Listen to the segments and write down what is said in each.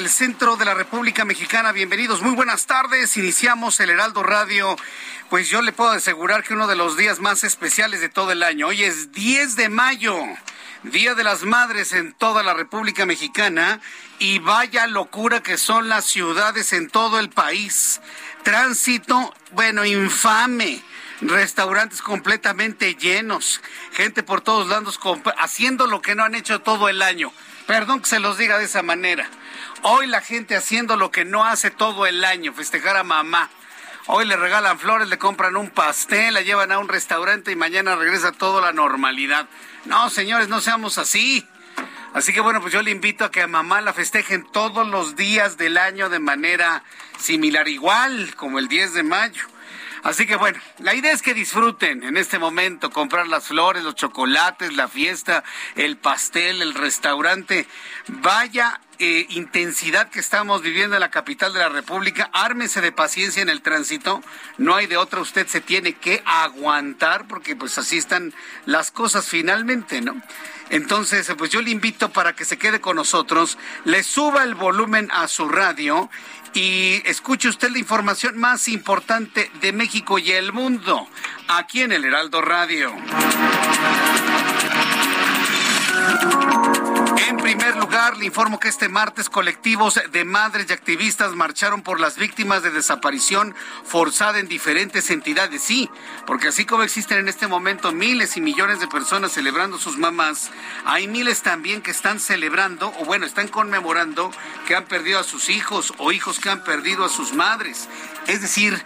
Del centro de la República Mexicana. Bienvenidos, muy buenas tardes. Iniciamos el Heraldo Radio. Pues yo le puedo asegurar que uno de los días más especiales de todo el año. Hoy es 10 de mayo, Día de las Madres en toda la República Mexicana. Y vaya locura que son las ciudades en todo el país. Tránsito, bueno, infame restaurantes completamente llenos, gente por todos lados haciendo lo que no han hecho todo el año. Perdón que se los diga de esa manera. Hoy la gente haciendo lo que no hace todo el año, festejar a mamá. Hoy le regalan flores, le compran un pastel, la llevan a un restaurante y mañana regresa toda la normalidad. No, señores, no seamos así. Así que bueno, pues yo le invito a que a mamá la festejen todos los días del año de manera similar, igual como el 10 de mayo. Así que bueno, la idea es que disfruten en este momento, comprar las flores, los chocolates, la fiesta, el pastel, el restaurante. Vaya eh, intensidad que estamos viviendo en la capital de la República. Ármese de paciencia en el tránsito. No hay de otra. Usted se tiene que aguantar porque pues así están las cosas finalmente, ¿no? Entonces, pues yo le invito para que se quede con nosotros, le suba el volumen a su radio y escuche usted la información más importante de México y el mundo aquí en el Heraldo Radio. Primer lugar, le informo que este martes colectivos de madres y activistas marcharon por las víctimas de desaparición forzada en diferentes entidades. Sí, porque así como existen en este momento miles y millones de personas celebrando sus mamás, hay miles también que están celebrando, o bueno, están conmemorando que han perdido a sus hijos o hijos que han perdido a sus madres. Es decir,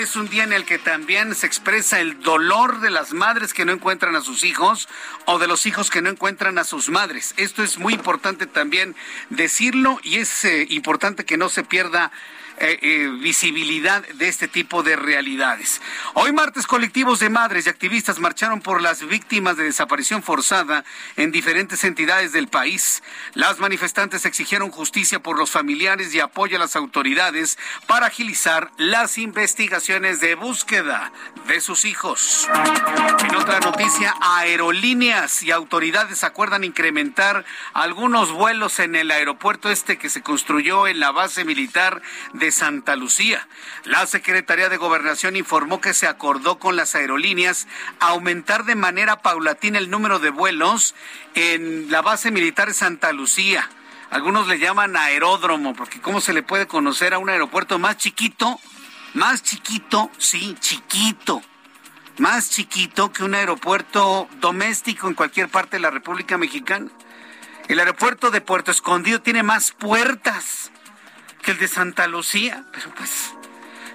es un día en el que también se expresa el dolor de las madres que no encuentran a sus hijos o de los hijos que no encuentran a sus madres. Esto es muy importante también decirlo y es eh, importante que no se pierda eh, eh, visibilidad de este tipo de realidades. Hoy martes colectivos de madres y activistas marcharon por las víctimas de desaparición forzada en diferentes entidades del país. Las manifestantes exigieron justicia por los familiares y apoyo a las autoridades para agilizar las investigaciones de búsqueda de sus hijos. En otra noticia, aerolíneas y autoridades acuerdan incrementar algunos vuelos en el aeropuerto este que se construyó en la base militar de Santa Lucía. La Secretaría de Gobernación informó que se acordó con las aerolíneas aumentar de manera paulatina el número de vuelos en la base militar de Santa Lucía. Algunos le llaman aeródromo, porque ¿cómo se le puede conocer a un aeropuerto más chiquito? Más chiquito, sí, chiquito. Más chiquito que un aeropuerto doméstico en cualquier parte de la República Mexicana. El aeropuerto de Puerto Escondido tiene más puertas que el de Santa Lucía, pero pues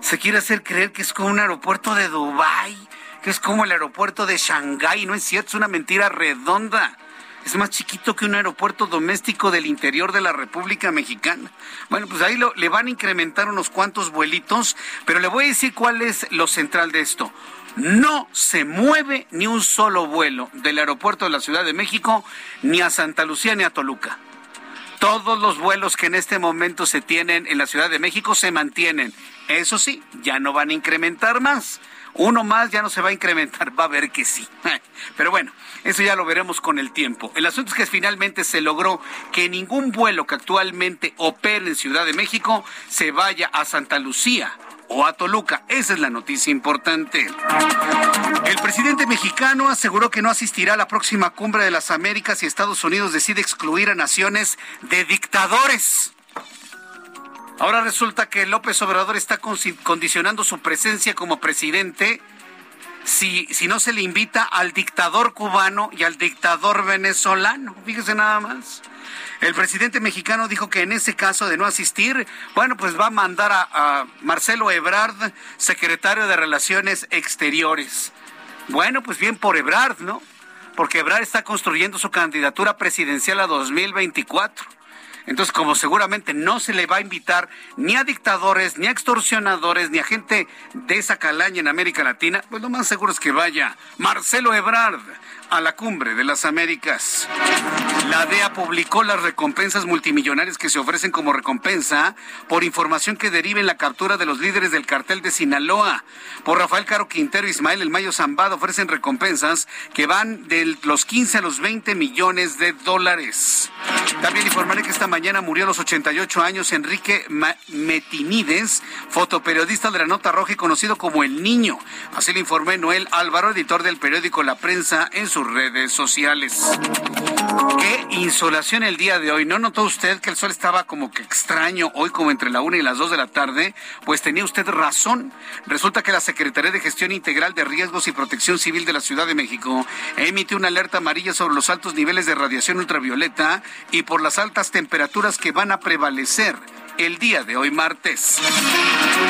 se quiere hacer creer que es como un aeropuerto de Dubái, que es como el aeropuerto de Shanghái, no es cierto, es una mentira redonda. Es más chiquito que un aeropuerto doméstico del interior de la República Mexicana. Bueno, pues ahí le van a incrementar unos cuantos vuelitos, pero le voy a decir cuál es lo central de esto. No se mueve ni un solo vuelo del aeropuerto de la Ciudad de México, ni a Santa Lucía ni a Toluca. Todos los vuelos que en este momento se tienen en la Ciudad de México se mantienen. Eso sí, ya no van a incrementar más. Uno más ya no se va a incrementar, va a ver que sí. Pero bueno, eso ya lo veremos con el tiempo. El asunto es que finalmente se logró que ningún vuelo que actualmente opere en Ciudad de México se vaya a Santa Lucía o a Toluca. Esa es la noticia importante. El presidente mexicano aseguró que no asistirá a la próxima cumbre de las Américas y Estados Unidos decide excluir a naciones de dictadores. Ahora resulta que López Obrador está condicionando su presencia como presidente si, si no se le invita al dictador cubano y al dictador venezolano. Fíjese nada más. El presidente mexicano dijo que en ese caso de no asistir, bueno, pues va a mandar a, Marcelo Ebrard, secretario de Relaciones Exteriores. Bueno, pues bien por Ebrard, ¿no? Porque Ebrard está construyendo su candidatura presidencial a 2024. Entonces, como seguramente no se le va a invitar ni a dictadores, ni a extorsionadores, ni a gente de esa calaña en América Latina, pues lo más seguro es que vaya Marcelo Ebrard a la cumbre de las Américas. La DEA publicó las recompensas multimillonarias que se ofrecen como recompensa por información que derive en la captura de los líderes del cartel de Sinaloa. Por Rafael Caro Quintero y Ismael El Mayo Zambada ofrecen recompensas que van de los 15 a los 20 millones de dólares. También informaré que esta mañana murió a los 88 años Enrique Metinides, fotoperiodista de la Nota Roja y conocido como El Niño. Así lo informé Noel Álvaro, editor del periódico La Prensa en su sus redes sociales. Qué insolación el día de hoy. ¿No notó usted que el sol estaba como que extraño hoy, como entre la una y las dos de la tarde? Pues tenía usted razón. Resulta que la Secretaría de Gestión Integral de Riesgos y Protección Civil de la Ciudad de México emitió una alerta amarilla sobre los altos niveles de radiación ultravioleta y por las altas temperaturas que van a prevalecer el día de hoy martes.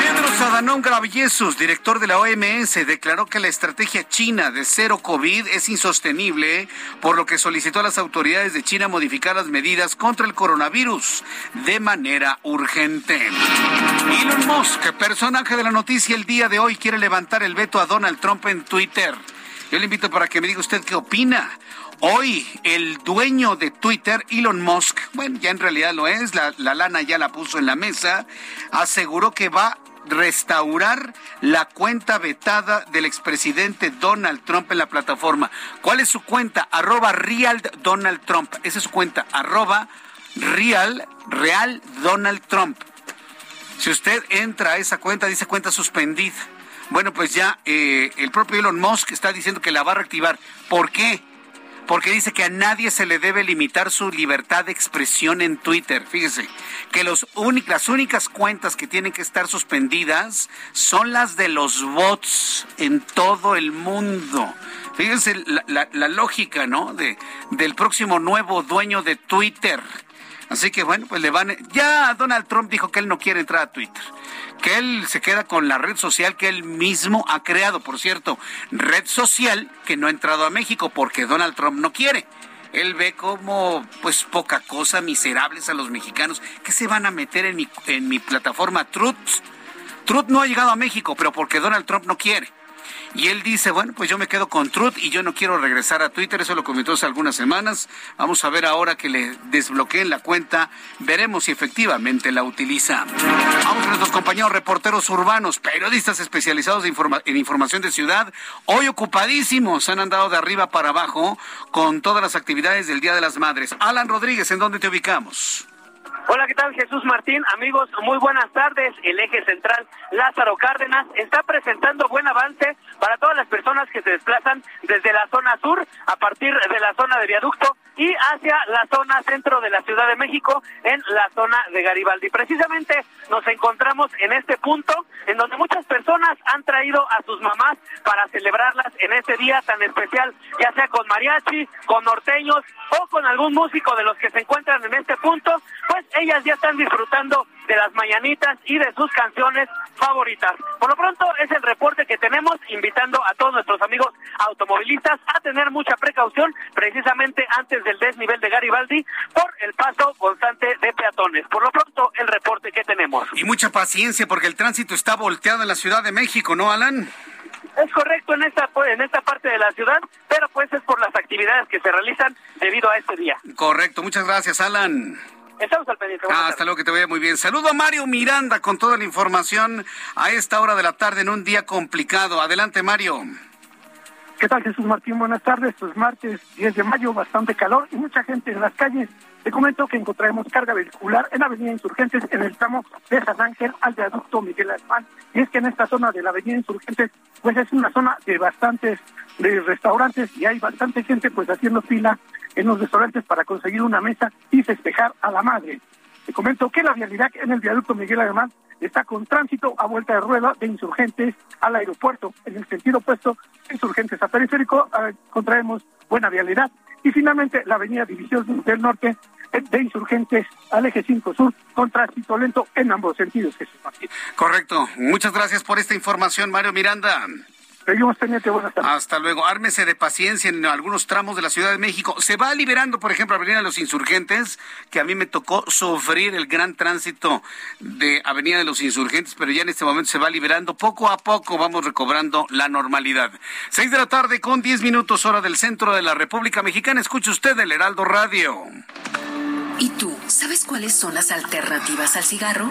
Pedro Sadanón Graviesus, director de la OMS, declaró que la estrategia china de cero COVID es insostenible, por lo que solicitó a las autoridades de China modificar las medidas contra el coronavirus de manera urgente. Elon Musk, personaje de la noticia el día de hoy, quiere levantar el veto a Donald Trump en Twitter. Yo le invito para que me diga usted qué opina. Hoy el dueño de Twitter, Elon Musk, bueno, ya en realidad lo es, la, lana ya la puso en la mesa, aseguró que va a restaurar la cuenta vetada del expresidente Donald Trump en la plataforma. ¿Cuál es su cuenta? Arroba Real Donald Trump. Esa es su cuenta. Arroba Real, Real Donald Trump. Si usted entra a esa cuenta, dice cuenta suspendida. Bueno, pues ya eh, el propio Elon Musk está diciendo que la va a reactivar. ¿Por qué? Porque dice que a nadie se le debe limitar su libertad de expresión en Twitter. Fíjese, que los las únicas cuentas que tienen que estar suspendidas son las de los bots en todo el mundo. Fíjense la, la lógica, ¿no? De, del próximo nuevo dueño de Twitter. Así que bueno, pues le van. Ya Donald Trump dijo que él no quiere entrar a Twitter que él se queda con la red social que él mismo ha creado, por cierto, red social que no ha entrado a México porque Donald Trump no quiere. Él ve como, pues, poca cosa, miserables a los mexicanos que se van a meter en mi, en mi plataforma Truth. Truth no ha llegado a México, pero porque Donald Trump no quiere. Y él dice, bueno, pues yo me quedo con Truth y yo no quiero regresar a Twitter, eso lo comentó hace algunas semanas. Vamos a ver ahora que le desbloqueen la cuenta, veremos si efectivamente la utiliza. Vamos con nuestros compañeros reporteros urbanos, periodistas especializados en información de ciudad, hoy ocupadísimos, han andado de arriba para abajo con todas las actividades del Día de las Madres. Alan Rodríguez, ¿en dónde te ubicamos? Hola, ¿qué tal Jesús Martín? Amigos, muy buenas tardes. El eje central Lázaro Cárdenas está presentando buen avance para todas las personas que se desplazan desde la zona sur a partir de la zona de viaducto y hacia la zona centro de la Ciudad de México en la zona de Garibaldi. Precisamente nos encontramos en este punto en donde muchas personas han traído a sus mamás para celebrarlas en este día tan especial, ya sea con mariachi, con norteños o con algún músico de los que se encuentran en este punto, pues ellas ya están disfrutando de las mañanitas y de sus canciones favoritas. Por lo pronto es el reporte que tenemos, invitando a todos nuestros amigos automovilistas a tener mucha precaución precisamente antes del desnivel de Garibaldi por el paso constante de peatones. Por lo pronto el reporte que tenemos. Y mucha paciencia porque el tránsito está volteado en la Ciudad de México, ¿no, Alan? Es correcto en esta en esta parte de la ciudad, pero pues es por las actividades que se realizan debido a este día. Correcto, muchas gracias, Alan. Estamos al pendiente. Ah, hasta luego, que te vaya muy bien. Saludo a Mario Miranda con toda la información a esta hora de la tarde en un día complicado. Adelante, Mario. ¿Qué tal, Jesús Martín? Buenas tardes. Pues martes 10 de mayo, bastante calor y mucha gente en las calles. Te comento que encontraremos carga vehicular en Avenida Insurgentes en el tramo de San Ángel al viaducto Miguel Alemán. Y es que en esta zona de la Avenida Insurgentes, pues es una zona de bastantes de restaurantes y hay bastante gente pues haciendo fila en los restaurantes para conseguir una mesa y festejar a la madre. Te comento que la vialidad en el viaducto Miguel Alemán está con tránsito a vuelta de rueda de insurgentes al aeropuerto. En el sentido opuesto, insurgentes a periférico, eh, contraemos buena vialidad. Y finalmente, la avenida División del Norte eh, de insurgentes al eje 5 sur con tránsito lento en ambos sentidos. Correcto. Muchas gracias por esta información, Mario Miranda. Seguimos pendiente, buenas tardes. Hasta luego. Ármese de paciencia en algunos tramos de la Ciudad de México. Se va liberando, por ejemplo, Avenida de los Insurgentes, que a mí me tocó sufrir el gran tránsito de Avenida de los Insurgentes, pero ya en este momento se va liberando. Poco a poco vamos recobrando la normalidad. Seis de la tarde con diez minutos hora del centro de la República Mexicana. Escuche usted el Heraldo Radio. ¿Y tú sabes cuáles son las alternativas al cigarro?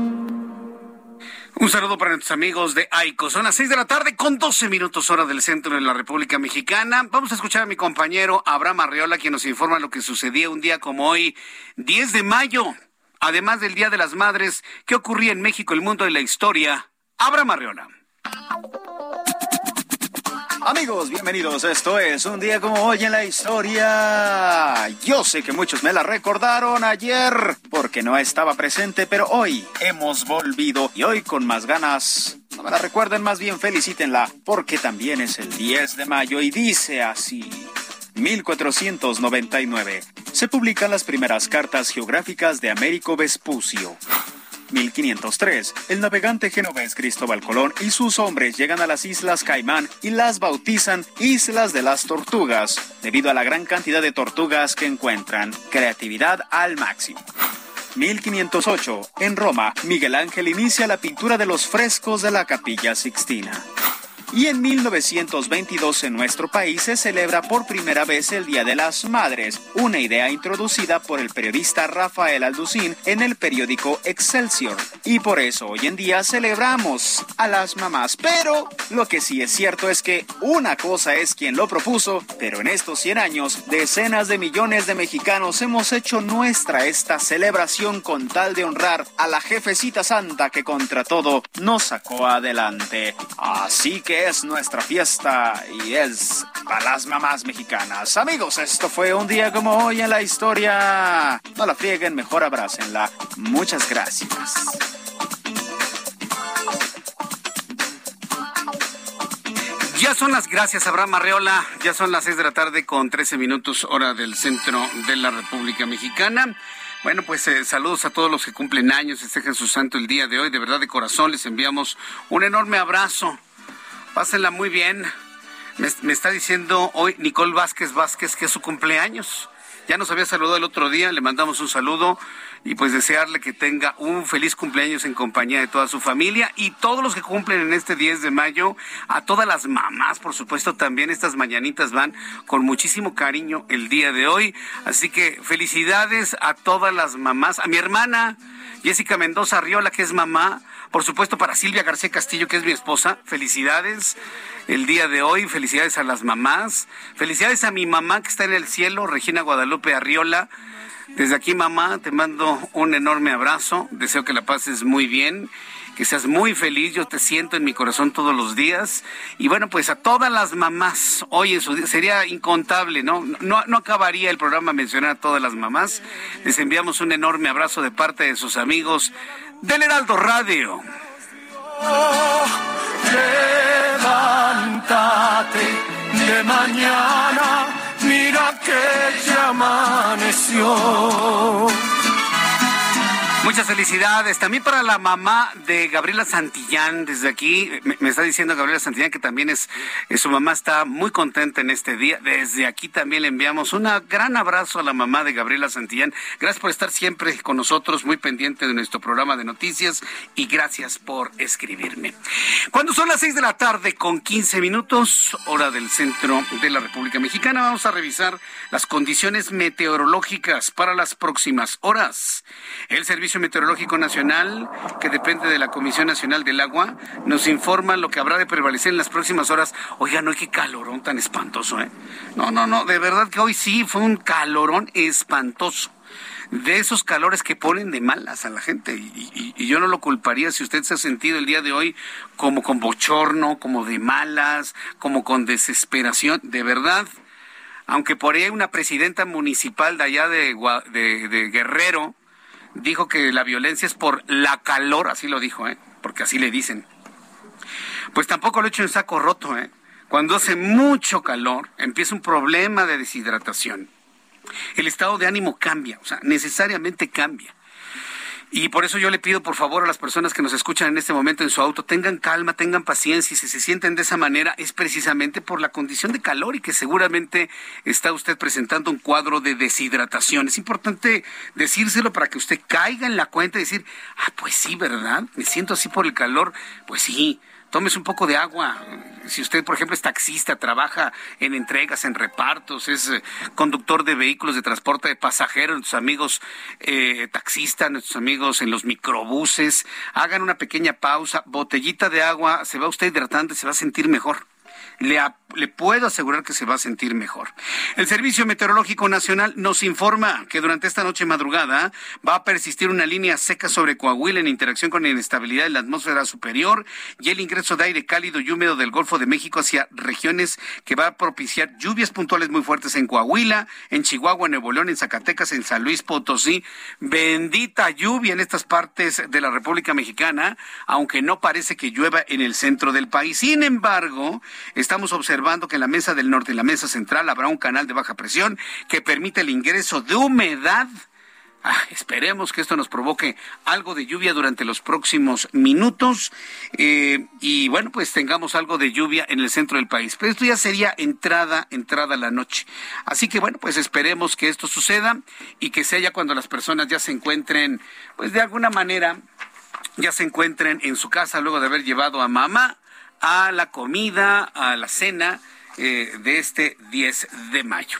Un saludo para nuestros amigos de AICO. Son las seis de la tarde con 12 minutos hora del centro de la República Mexicana. Vamos a escuchar a mi compañero Abraham Arriola, quien nos informa lo que sucedía un día como hoy, 10 de mayo. Además del Día de las Madres, ¿qué ocurría en México, el mundo de la historia? Abraham Arriola. Amigos, bienvenidos. Esto es un día como hoy en la historia. Yo sé que muchos me la recordaron ayer porque no estaba presente, pero hoy hemos volvido y hoy con más ganas. No me la recuerden, más bien felicítenla porque también es el 10 de mayo y dice así. 1499. Se publican las primeras cartas geográficas de Américo Vespucio. 1503, el navegante genovés Cristóbal Colón y sus hombres llegan a las Islas Caimán y las bautizan Islas de las Tortugas, debido a la gran cantidad de tortugas que encuentran. Creatividad al máximo. 1508, en Roma, Miguel Ángel inicia la pintura de los frescos de la Capilla Sixtina. Y en 1922 en nuestro país se celebra por primera vez el Día de las Madres, una idea introducida por el periodista Rafael Alducín en el periódico Excelsior. Y por eso hoy en día celebramos a las mamás. Pero lo que sí es cierto es que una cosa es quien lo propuso, pero en estos 100 años decenas de millones de mexicanos hemos hecho nuestra esta celebración con tal de honrar a la jefecita santa que contra todo nos sacó adelante. Así que es nuestra fiesta y es para las mamás mexicanas. Amigos, esto fue un día como hoy en la historia. No la frieguen, mejor abrácenla. Muchas gracias. Ya son las gracias, Abraham Arreola. Ya son las seis de la tarde con 13 minutos hora del centro de la República Mexicana. Bueno, pues eh, saludos a todos los que cumplen años, festejen su santo el día de hoy. De verdad, de corazón, les enviamos un enorme abrazo. Pásenla muy bien. Me, está diciendo hoy Nicole Vázquez Vázquez que es su cumpleaños. Ya nos había saludado el otro día, le mandamos un saludo y pues desearle que tenga un feliz cumpleaños en compañía de toda su familia y todos los que cumplen en este 10 de mayo, a todas las mamás, por supuesto, también estas mañanitas van con muchísimo cariño el día de hoy. Así que felicidades a todas las mamás, a mi hermana Jessica Mendoza Riola, que es mamá, por supuesto para Silvia García Castillo, que es mi esposa, felicidades el día de hoy, felicidades a las mamás, felicidades a mi mamá que está en el cielo, Regina Guadalupe Arriola. Desde aquí, mamá, te mando un enorme abrazo, deseo que la pases muy bien que seas muy feliz. Yo te siento en mi corazón todos los días. Y bueno, pues a todas las mamás, hoy en su día, sería incontable, ¿no? ¿no? Acabaría el programa mencionar a todas las mamás. Les enviamos un enorme abrazo de parte de sus amigos del Heraldo Radio. Levántate de mañana, mira que ya amaneció. Muchas felicidades. También para la mamá de Gabriela Santillán, desde aquí, me, está diciendo Gabriela Santillán que también es, su mamá está muy contenta en este día. Desde aquí también le enviamos un gran abrazo a la mamá de Gabriela Santillán. Gracias por estar siempre con nosotros, muy pendiente de nuestro programa de noticias y gracias por escribirme. Cuando son las seis de la tarde con 15 minutos, hora del centro de la República Mexicana, vamos a revisar las condiciones meteorológicas para las próximas horas. El servicio Meteorológico Nacional, que depende de la Comisión Nacional del Agua, nos informa lo que habrá de prevalecer en las próximas horas. Oiga, no, qué calorón tan espantoso, ¿eh? No, no, no, de verdad que hoy sí fue un calorón espantoso de esos calores que ponen de malas a la gente. Y, yo no lo culparía si usted se ha sentido el día de hoy como con bochorno, como de malas, como con desesperación. De verdad, aunque por ahí hay una presidenta municipal de allá de Guerrero dijo que la violencia es por la calor, así lo dijo, ¿eh? porque así le dicen. Pues tampoco lo he hecho en saco roto, ¿eh? Cuando hace mucho calor, empieza un problema de deshidratación. El estado de ánimo cambia, o sea, necesariamente cambia. Y por eso yo le pido por favor a las personas que nos escuchan en este momento en su auto, tengan calma, tengan paciencia y si se sienten de esa manera es precisamente por la condición de calor y que seguramente está usted presentando un cuadro de deshidratación. Es importante decírselo para que usted caiga en la cuenta y decir, ah, pues sí, ¿verdad? Me siento así por el calor. Pues sí, tómese un poco de agua. Si usted, por ejemplo, es taxista, trabaja en entregas, en repartos, es eh, conductor de vehículos de transporte de pasajeros, nuestros amigos eh, taxistas, nuestros amigos en los microbuses, hagan una pequeña pausa, botellita de agua, se va usted hidratando y se va a sentir mejor le, puedo asegurar que se va a sentir mejor. El Servicio Meteorológico Nacional nos informa que durante esta noche madrugada va a persistir una línea seca sobre Coahuila en interacción con la inestabilidad de la atmósfera superior y el ingreso de aire cálido y húmedo del Golfo de México hacia regiones que va a propiciar lluvias puntuales muy fuertes en Coahuila, en Chihuahua, en Nuevo León, en Zacatecas, en San Luis Potosí. Bendita lluvia en estas partes de la República Mexicana, aunque no parece que llueva en el centro del país. Sin embargo, estamos observando que en la mesa del norte y la mesa central habrá un canal de baja presión que permite el ingreso de humedad. Ah, esperemos que esto nos provoque algo de lluvia durante los próximos minutos eh, y bueno, pues tengamos algo de lluvia en el centro del país. Pero esto ya sería entrada, entrada la noche. Así que bueno, pues esperemos que esto suceda y que sea ya cuando las personas ya se encuentren, pues de alguna manera, ya se encuentren en su casa luego de haber llevado a mamá a la comida, a la cena eh, de este 10 de mayo.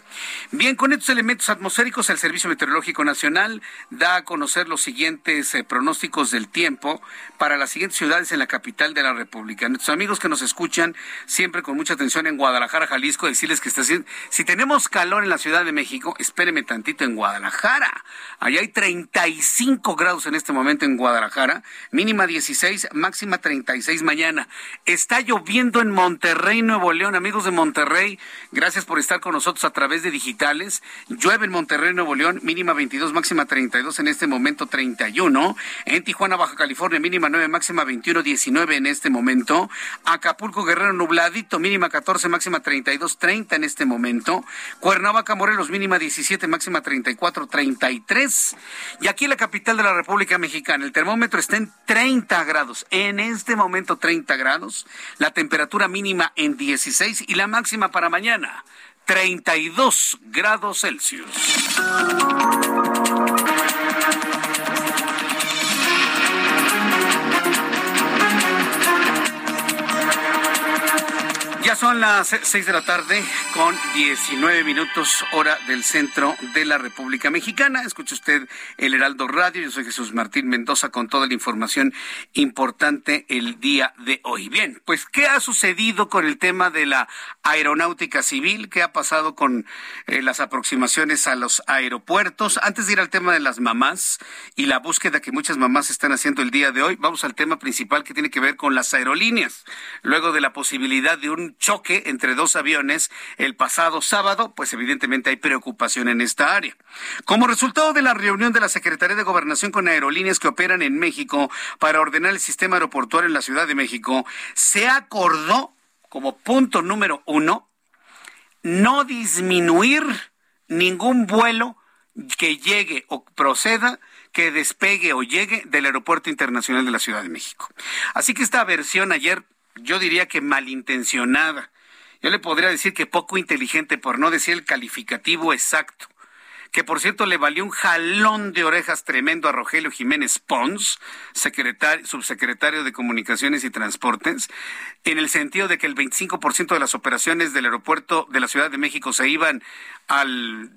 Bien, con estos elementos atmosféricos, el Servicio Meteorológico Nacional da a conocer los siguientes eh, pronósticos del tiempo para las siguientes ciudades en la capital de la República. Nuestros amigos que nos escuchan siempre con mucha atención en Guadalajara, Jalisco, decirles que está, si tenemos calor en la Ciudad de México, espéreme tantito en Guadalajara. Allá hay 35 grados en este momento en Guadalajara, mínima 16, máxima 36 mañana. Está lloviendo en Monterrey, Nuevo León, amigos de Monterrey Monterrey. Gracias por estar con nosotros a través de digitales. Llueve en Monterrey, Nuevo León, mínima 22, máxima 32, en este momento 31. En Tijuana, Baja California, mínima 9, máxima 21, 19 en este momento. Acapulco, Guerrero, nubladito, mínima 14, máxima 32, 30 en este momento. Cuernavaca, Morelos, mínima 17, máxima 34, 33. Y aquí en la capital de la República Mexicana, el termómetro está en 30 grados. En este momento 30 grados. La temperatura mínima en 16 y la máxima para mañana, 32 grados Celsius. Ya son las seis de la tarde con 19 minutos hora del centro de la República Mexicana. Escucha usted el Heraldo Radio. Yo soy Jesús Martín Mendoza con toda la información importante el día de hoy. Bien, pues ¿qué ha sucedido con el tema de la aeronáutica civil? ¿Qué ha pasado con eh, las aproximaciones a los aeropuertos? Antes de ir al tema de las mamás y la búsqueda que muchas mamás están haciendo el día de hoy, vamos al tema principal que tiene que ver con las aerolíneas. Luego de la posibilidad de un choque entre dos aviones el pasado sábado, pues evidentemente hay preocupación en esta área. Como resultado de la reunión de la Secretaría de Gobernación con aerolíneas que operan en México para ordenar el sistema aeroportuario en la Ciudad de México, se acordó como punto número uno no disminuir ningún vuelo que llegue o proceda que despegue o llegue del Aeropuerto Internacional de la Ciudad de México. Así que esta versión ayer yo diría que malintencionada. Yo le podría decir que poco inteligente, por no decir el calificativo exacto. Que por cierto le valió un jalón de orejas tremendo a Rogelio Jiménez Pons, secretario, subsecretario de Comunicaciones y Transportes, en el sentido de que el 25% de las operaciones del aeropuerto de la Ciudad de México se iban al,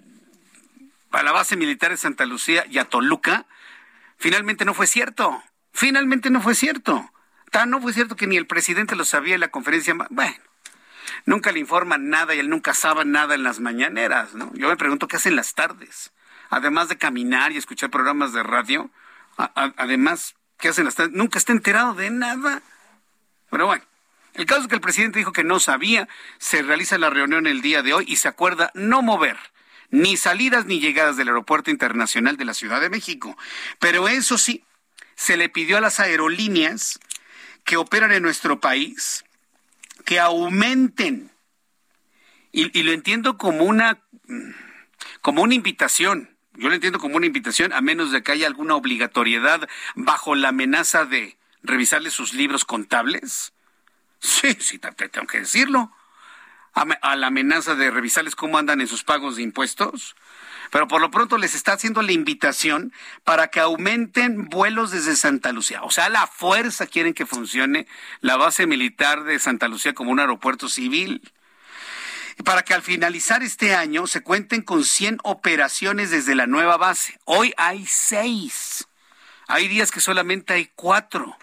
a la base militar de Santa Lucía y a Toluca. Finalmente no fue cierto. Finalmente no fue cierto no fue cierto que ni el presidente lo sabía en la conferencia. Bueno, nunca le informan nada y él nunca sabe nada en las mañaneras, ¿no? Yo me pregunto qué hacen las tardes. Además de caminar y escuchar programas de radio, además, ¿qué hacen las tardes? Nunca está enterado de nada. Pero bueno, el caso es que el presidente dijo que no sabía, se realiza la reunión el día de hoy y se acuerda no mover ni salidas ni llegadas del Aeropuerto Internacional de la Ciudad de México. Pero eso sí, se le pidió a las aerolíneas que operan en nuestro país que aumenten. Y, lo entiendo como una, como una invitación. Yo lo entiendo como una invitación, a menos de que haya alguna obligatoriedad bajo la amenaza de revisarle sus libros contables. Sí, sí, tengo que decirlo. a la amenaza de revisarles cómo andan en sus pagos de impuestos pero por lo pronto les está haciendo la invitación para que aumenten vuelos desde Santa Lucía. O sea, la fuerza quieren que funcione la base militar de Santa Lucía como un aeropuerto civil. Para que al finalizar este año se cuenten con 100 operaciones desde la nueva base. Hoy hay seis. Hay días que solamente hay cuatro.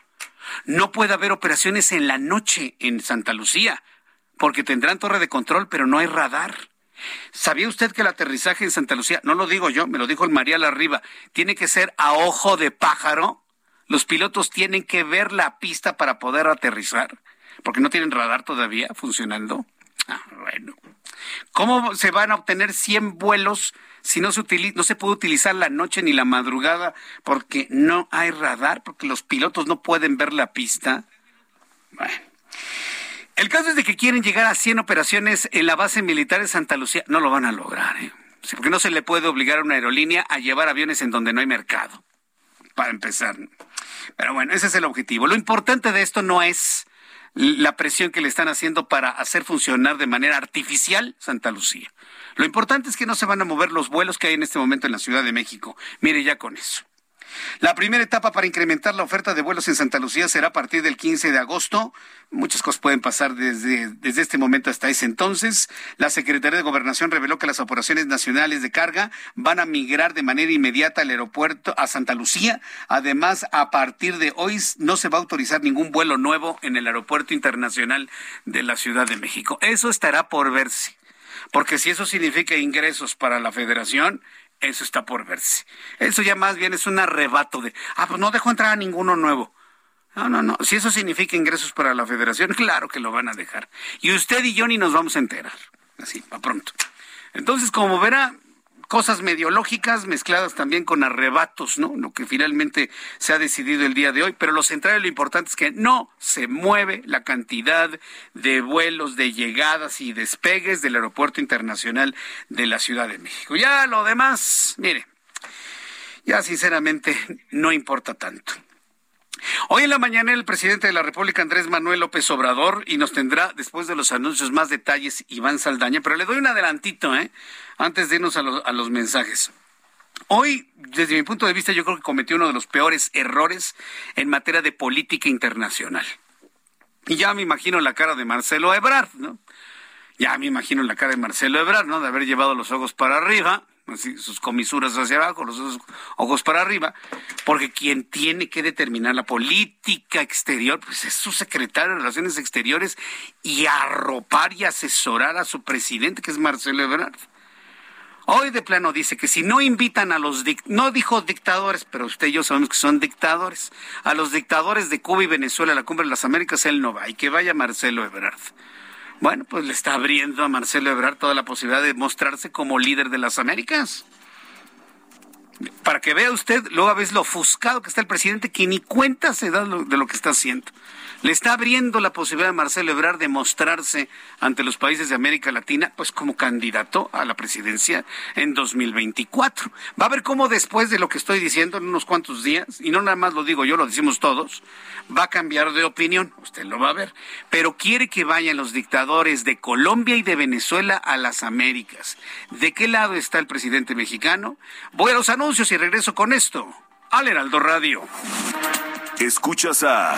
No puede haber operaciones en la noche en Santa Lucía, porque tendrán torre de control, pero no hay radar. ¿Sabía usted que el aterrizaje en Santa Lucía, no lo digo yo, me lo dijo el María Arriba, tiene que ser a ojo de pájaro? Los pilotos tienen que ver la pista para poder aterrizar, porque no tienen radar todavía funcionando. Ah, bueno. ¿Cómo se van a obtener 100 vuelos si no se, no se puede utilizar la noche ni la madrugada porque no hay radar, porque los pilotos no pueden ver la pista? Bueno. El caso es de que quieren llegar a 100 operaciones en la base militar de Santa Lucía. No lo van a lograr, ¿eh? porque no se le puede obligar a una aerolínea a llevar aviones en donde no hay mercado, para empezar. Pero bueno, ese es el objetivo. Lo importante de esto no es la presión que le están haciendo para hacer funcionar de manera artificial Santa Lucía. Lo importante es que no se van a mover los vuelos que hay en este momento en la Ciudad de México. Mire ya con eso. La primera etapa para incrementar la oferta de vuelos en Santa Lucía será a partir del 15 de agosto. Muchas cosas pueden pasar desde, desde este momento hasta ese entonces. La Secretaría de Gobernación reveló que las operaciones nacionales de carga van a migrar de manera inmediata al aeropuerto a Santa Lucía. Además, a partir de hoy no se va a autorizar ningún vuelo nuevo en el Aeropuerto Internacional de la Ciudad de México. Eso estará por verse. Porque si eso significa ingresos para la federación, eso está por verse. Eso ya más bien es un arrebato de, ah, pues no dejo entrar a ninguno nuevo. No, no, no. Si eso significa ingresos para la federación, claro que lo van a dejar. Y usted y yo ni nos vamos a enterar. Así, a pronto. Entonces, como verá, cosas mediológicas mezcladas también con arrebatos, ¿no? Lo que finalmente se ha decidido el día de hoy. Pero lo central y lo importante es que no se mueve la cantidad de vuelos, de llegadas y despegues del Aeropuerto Internacional de la Ciudad de México. Ya lo demás, mire, ya sinceramente no importa tanto. Hoy en la mañana el presidente de la República, Andrés Manuel López Obrador, y nos tendrá después de los anuncios más detalles Iván Saldaña, pero le doy un adelantito, ¿eh? Antes de irnos a los, a los mensajes. Hoy, desde mi punto de vista, yo creo que cometió uno de los peores errores en materia de política internacional. Y ya me imagino la cara de Marcelo Ebrard, ¿no? Ya me imagino la cara de Marcelo Ebrard, ¿no? De haber llevado los ojos para arriba, sus comisuras hacia abajo, los ojos para arriba, porque quien tiene que determinar la política exterior, pues es su secretario de Relaciones Exteriores y arropar y asesorar a su presidente, que es Marcelo Ebrard. Hoy de plano dice que si no invitan a los, no dijo dictadores, pero usted y yo sabemos que son dictadores, a los dictadores de Cuba y Venezuela a la Cumbre de las Américas, él no va, y que vaya Marcelo Ebrard. Bueno, pues le está abriendo a Marcelo Ebrard toda la posibilidad de mostrarse como líder de las Américas. Para que vea usted, luego a veces lo ofuscado que está el presidente, que ni cuenta se da de lo que está haciendo le está abriendo la posibilidad a Marcelo Ebrard de mostrarse ante los países de América Latina, pues como candidato a la presidencia en 2024. Va a ver cómo después de lo que estoy diciendo en unos cuantos días, y no nada más lo digo yo, lo decimos todos, va a cambiar de opinión, usted lo va a ver, pero quiere que vayan los dictadores de Colombia y de Venezuela a las Américas. ¿De qué lado está el presidente mexicano? Voy a los anuncios y regreso con esto. Al Heraldo Radio. Escuchas a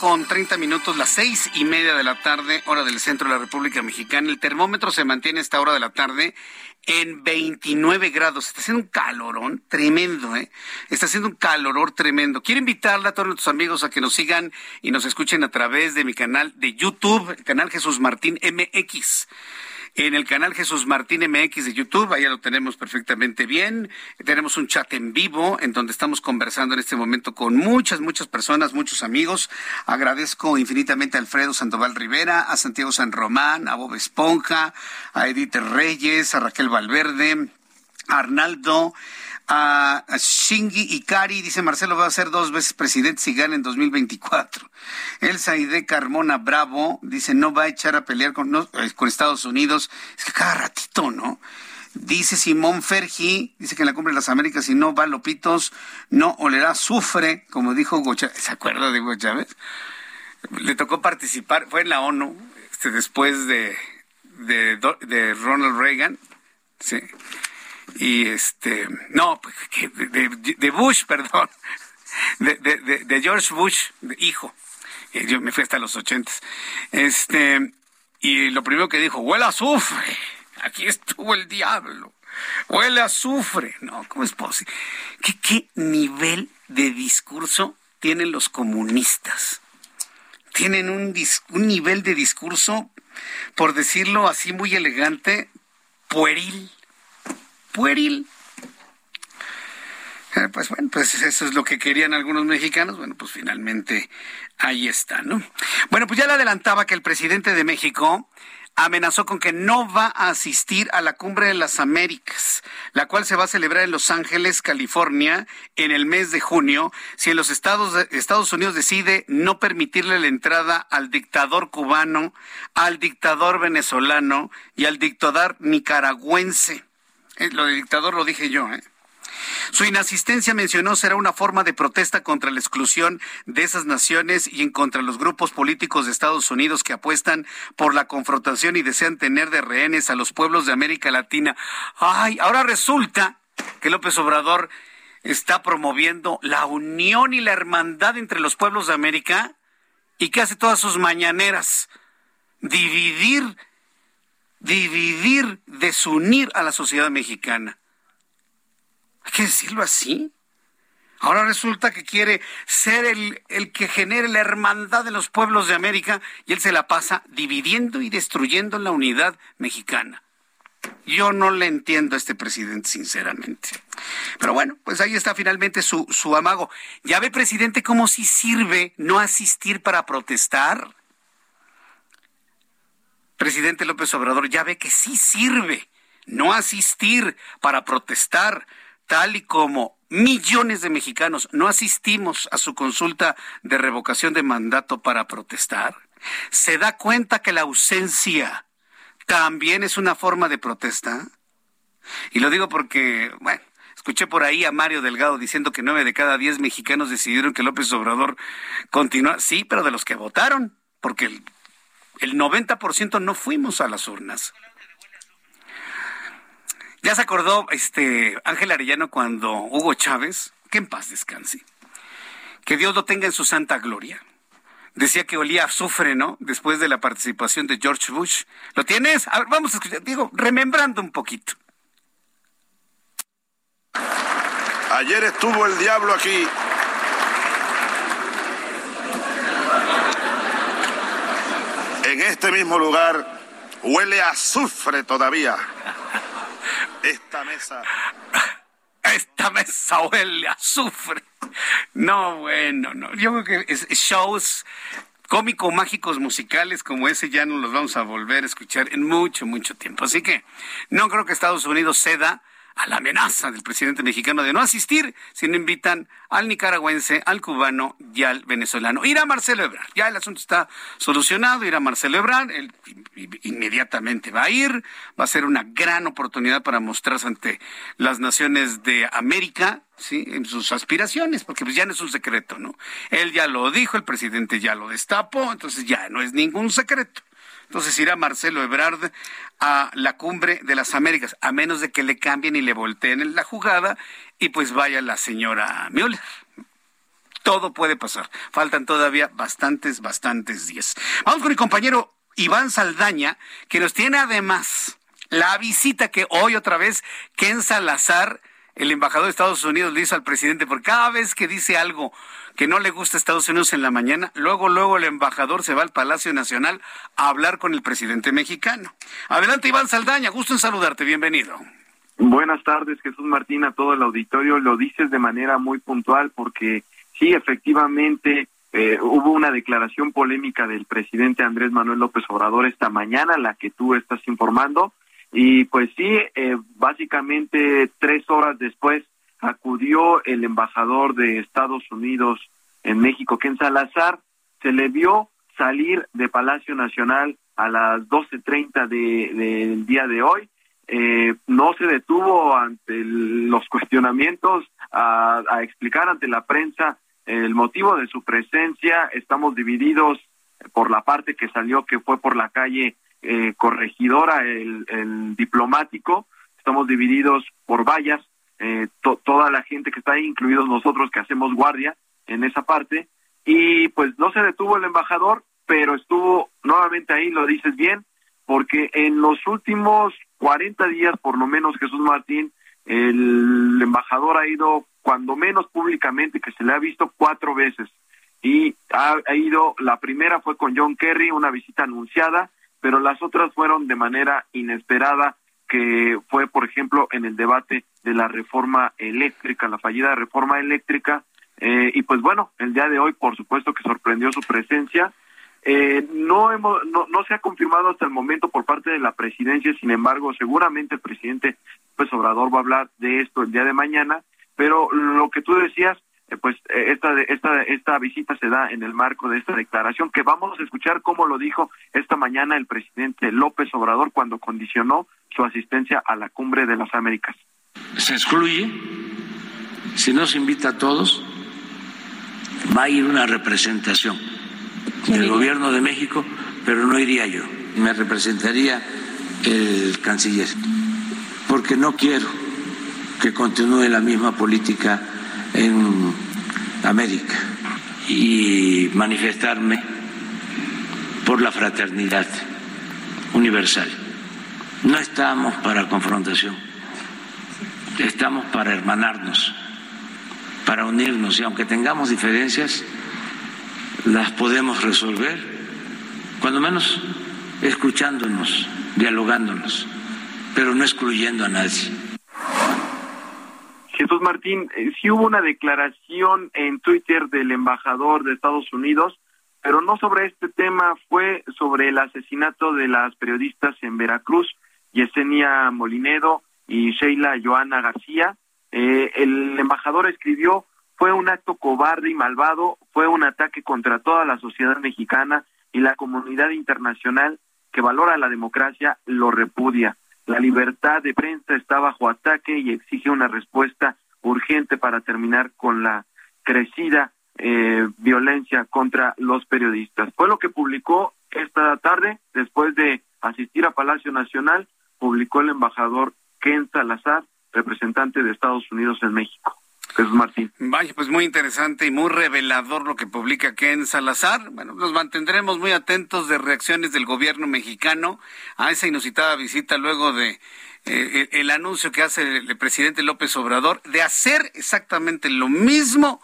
Con 30 minutos, las seis y media de la tarde, hora del centro de la República Mexicana. El termómetro se mantiene a esta hora de la tarde en 29 grados. Está haciendo un calorón tremendo, ¿eh? Está haciendo un calorón tremendo. Quiero invitarle a todos nuestros amigos a que nos sigan y nos escuchen a través de mi canal de YouTube, el canal Jesús Martín MX en el canal Jesús Martín MX de YouTube, allá lo tenemos perfectamente bien. Tenemos un chat en vivo en donde estamos conversando en este momento con muchas, muchas personas, muchos amigos. Agradezco infinitamente a Alfredo Sandoval Rivera, a Santiago San Román, a Bob Esponja, a Edith Reyes, a Raquel Valverde, a Arnaldo, a, Shingi Ikari, dice Marcelo, va a ser dos veces presidente si en 2024. Elsa Ide Carmona Bravo dice, no va a echar a pelear con, eh, con Estados Unidos. Es que cada ratito, ¿no? Dice Simón Fergi, dice que en la Cumbre de las Américas, si no va Lopitos, no olerá sufre, como dijo Hugo ¿Se acuerda de Hugo Chávez? Le tocó participar, fue en la ONU, este, después de, de, de Ronald Reagan, sí y este, no, pues, de, Bush, perdón, de, George Bush, hijo. Yo me fui hasta los ochentas. Este, y lo primero que dijo, huele a azufre. Aquí estuvo el diablo. Huele a azufre. No, ¿cómo es posible? ¿Qué, qué nivel de discurso tienen los comunistas? Tienen un, un nivel de discurso, por decirlo así muy elegante, pueril pueril. Eh, pues bueno, pues eso es lo que querían algunos mexicanos. Bueno, pues finalmente ahí está, ¿no? Bueno, pues ya le adelantaba que el presidente de México amenazó con que no va a asistir a la Cumbre de las Américas, la cual se va a celebrar en Los Ángeles, California, en el mes de junio, si en los Estados, Estados Unidos decide no permitirle la entrada al dictador cubano, al dictador venezolano y al dictador nicaragüense. Eh, lo de dictador lo dije yo, ¿eh? Su inasistencia mencionó será una forma de protesta contra la exclusión de esas naciones y en contra los grupos políticos de Estados Unidos que apuestan por la confrontación y desean tener de rehenes a los pueblos de América Latina. Ay, ahora resulta que López Obrador está promoviendo la unión y la hermandad entre los pueblos de América y que hace todas sus mañaneras dividir dividir, desunir a la sociedad mexicana. Hay que decirlo así. Ahora resulta que quiere ser el, el, que genere la hermandad de los pueblos de América y él se la pasa dividiendo y destruyendo la unidad mexicana. Yo no le entiendo a este presidente, sinceramente. Pero bueno, pues ahí está finalmente su, su amago. ¿Ya ve, presidente, cómo si sirve no asistir para protestar? Presidente López Obrador, ya ve que sí sirve no asistir para protestar, tal y como millones de mexicanos no asistimos a su consulta de revocación de mandato para protestar? ¿Se da cuenta que la ausencia también es una forma de protesta? Y lo digo porque, bueno, escuché por ahí a Mario Delgado diciendo que nueve de cada diez mexicanos decidieron que López Obrador continúa. Sí, pero de los que votaron, porque el, el 90% no fuimos a las urnas. Ya se acordó este Ángel Arellano cuando Hugo Chávez, que en paz descanse, que Dios lo tenga en su santa gloria. Decía que olía a azufre, ¿no? Después de la participación de George Bush. ¿Lo tienes? Vamos a escuchar, digo, remembrando un poquito. Ayer estuvo el diablo aquí. En este mismo lugar huele a azufre todavía. Esta mesa. Esta mesa huele a azufre. No, bueno, no. Yo creo que shows cómicos, mágicos, musicales como ese ya no los vamos a volver a escuchar en mucho, mucho tiempo. Así que no creo que Estados Unidos ceda a la amenaza del presidente mexicano de no asistir si no invitan al nicaragüense, al cubano y al venezolano. Irá Marcelo Ebrard. Ya el asunto está solucionado. Irá Marcelo Ebrard. Él inmediatamente va a ir. Va a ser una gran oportunidad para mostrarse ante las naciones de América, ¿sí? En sus aspiraciones, porque pues ya no es un secreto, ¿no? Él ya lo dijo, el presidente ya lo destapó, entonces ya no es ningún secreto. Entonces irá Marcelo Ebrard a la cumbre de las Américas, a menos de que le cambien y le volteen la jugada y pues vaya la señora Müller. Todo puede pasar. Faltan todavía bastantes, bastantes días. Vamos con mi compañero Iván Saldaña, que nos tiene además la visita que hoy otra vez Ken Salazar el embajador de Estados Unidos le hizo al presidente, porque cada vez que dice algo que no le gusta Estados Unidos en la mañana, luego, luego el embajador se va al Palacio Nacional a hablar con el presidente mexicano. Adelante, Iván Saldaña, gusto en saludarte, bienvenido. Buenas tardes, Jesús Martín, a todo el auditorio. Lo dices de manera muy puntual porque sí, efectivamente, eh, hubo una declaración polémica del presidente Andrés Manuel López Obrador esta mañana, la que tú estás informando, y pues sí, eh, básicamente tres horas después acudió el embajador de Estados Unidos en México, Ken Salazar, se le vio salir de Palacio Nacional a las 12.30 del de, día de hoy. Eh, no se detuvo ante los cuestionamientos a, a explicar ante la prensa el motivo de su presencia. Estamos divididos por la parte que salió, que fue por la calle eh, corregidora, el, el, diplomático, estamos divididos por vallas, eh, toda la gente que está ahí, incluidos nosotros que hacemos guardia en esa parte, y pues no se detuvo el embajador, pero estuvo nuevamente ahí, lo dices bien, porque en los últimos 40 días, por lo menos Jesús Martín, el embajador ha ido, cuando menos públicamente, que se le ha visto cuatro veces. Y ha, ha ido, la primera fue con John Kerry, una visita anunciada, pero las otras fueron de manera inesperada, que fue, por ejemplo, en el debate de la reforma eléctrica, la fallida reforma eléctrica, eh, y pues bueno, el día de hoy, por supuesto que sorprendió su presencia. Eh, no, hemos, no, no se ha confirmado hasta el momento por parte de la presidencia, sin embargo, seguramente el presidente pues Obrador va a hablar de esto el día de mañana, pero lo que tú decías, pues eh, esta, esta, esta visita se da en el marco de esta declaración que vamos a escuchar cómo lo dijo esta mañana el presidente López Obrador cuando condicionó su asistencia a la cumbre de las Américas. Se excluye, si no se invita a todos, va a ir una representación del gobierno de México, pero no iría yo, me representaría el canciller, porque no quiero que continúe la misma política en América y manifestarme por la fraternidad universal. No estamos para confrontación, estamos para hermanarnos, para unirnos y aunque tengamos diferencias, las podemos resolver, cuando menos escuchándonos, dialogándonos, pero no excluyendo a nadie. Jesús Martín, eh, sí hubo una declaración en Twitter del embajador de Estados Unidos, pero no sobre este tema, fue sobre el asesinato de las periodistas en Veracruz, Yesenia Molinedo y Sheila Joana García. Eh, el embajador escribió, fue un acto cobarde y malvado, fue un ataque contra toda la sociedad mexicana y la comunidad internacional que valora la democracia lo repudia. La libertad de prensa está bajo ataque y exige una respuesta urgente para terminar con la crecida eh, violencia contra los periodistas. Fue lo que publicó esta tarde, después de asistir a Palacio Nacional, publicó el embajador Ken Salazar, representante de Estados Unidos en México. Jesús Martín. Vaya, pues muy interesante y muy revelador lo que publica Ken Salazar. Bueno, nos mantendremos muy atentos de reacciones del gobierno mexicano a esa inusitada visita luego de eh, el, anuncio que hace el, presidente López Obrador de hacer exactamente lo mismo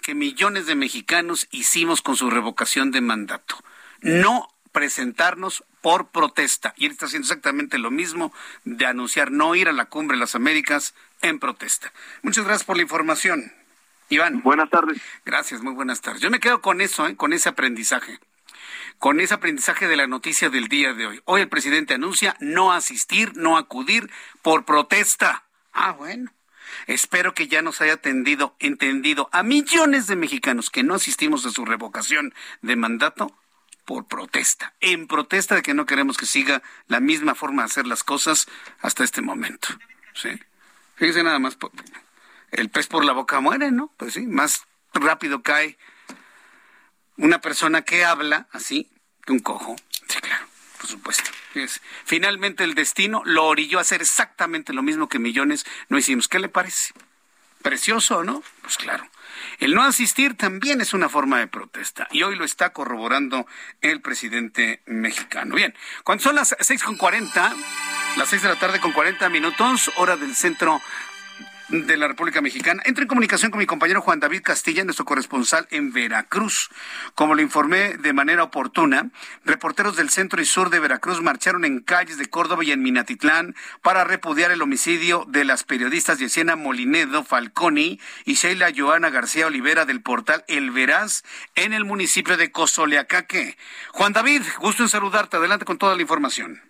que millones de mexicanos hicimos con su revocación de mandato. No presentarnos por protesta. Y él está haciendo exactamente lo mismo de anunciar no ir a la cumbre de las Américas en protesta. Muchas gracias por la información. Iván. Buenas tardes. Gracias, muy buenas tardes. Yo me quedo con eso, ¿eh? con ese aprendizaje. Con ese aprendizaje de la noticia del día de hoy. Hoy el presidente anuncia no asistir, no acudir por protesta. Ah, bueno. Espero que ya nos haya atendido, entendido a millones de mexicanos que no asistimos a su revocación de mandato por protesta, en protesta de que no queremos que siga la misma forma de hacer las cosas hasta este momento. ¿sí? Fíjense nada más, el pez por la boca muere, ¿no? Pues sí, más rápido cae una persona que habla así que un cojo. Sí, claro, por supuesto. Finalmente el destino lo orilló a hacer exactamente lo mismo que millones no hicimos. ¿Qué le parece? Precioso, ¿no? Pues claro. El no asistir también es una forma de protesta y hoy lo está corroborando el presidente mexicano. Bien, cuando son las seis con cuarenta, las seis de la tarde con cuarenta minutos, hora del centro de la República Mexicana. Entro en comunicación con mi compañero Juan David Castilla, nuestro corresponsal en Veracruz. Como lo informé de manera oportuna, reporteros del centro y sur de Veracruz marcharon en calles de Córdoba y en Minatitlán para repudiar el homicidio de las periodistas Yesenia Molinedo Falconi y Sheila Joana García Olivera del portal El Veraz en el municipio de Cozoleacaque. Juan David, gusto en saludarte. Adelante con toda la información.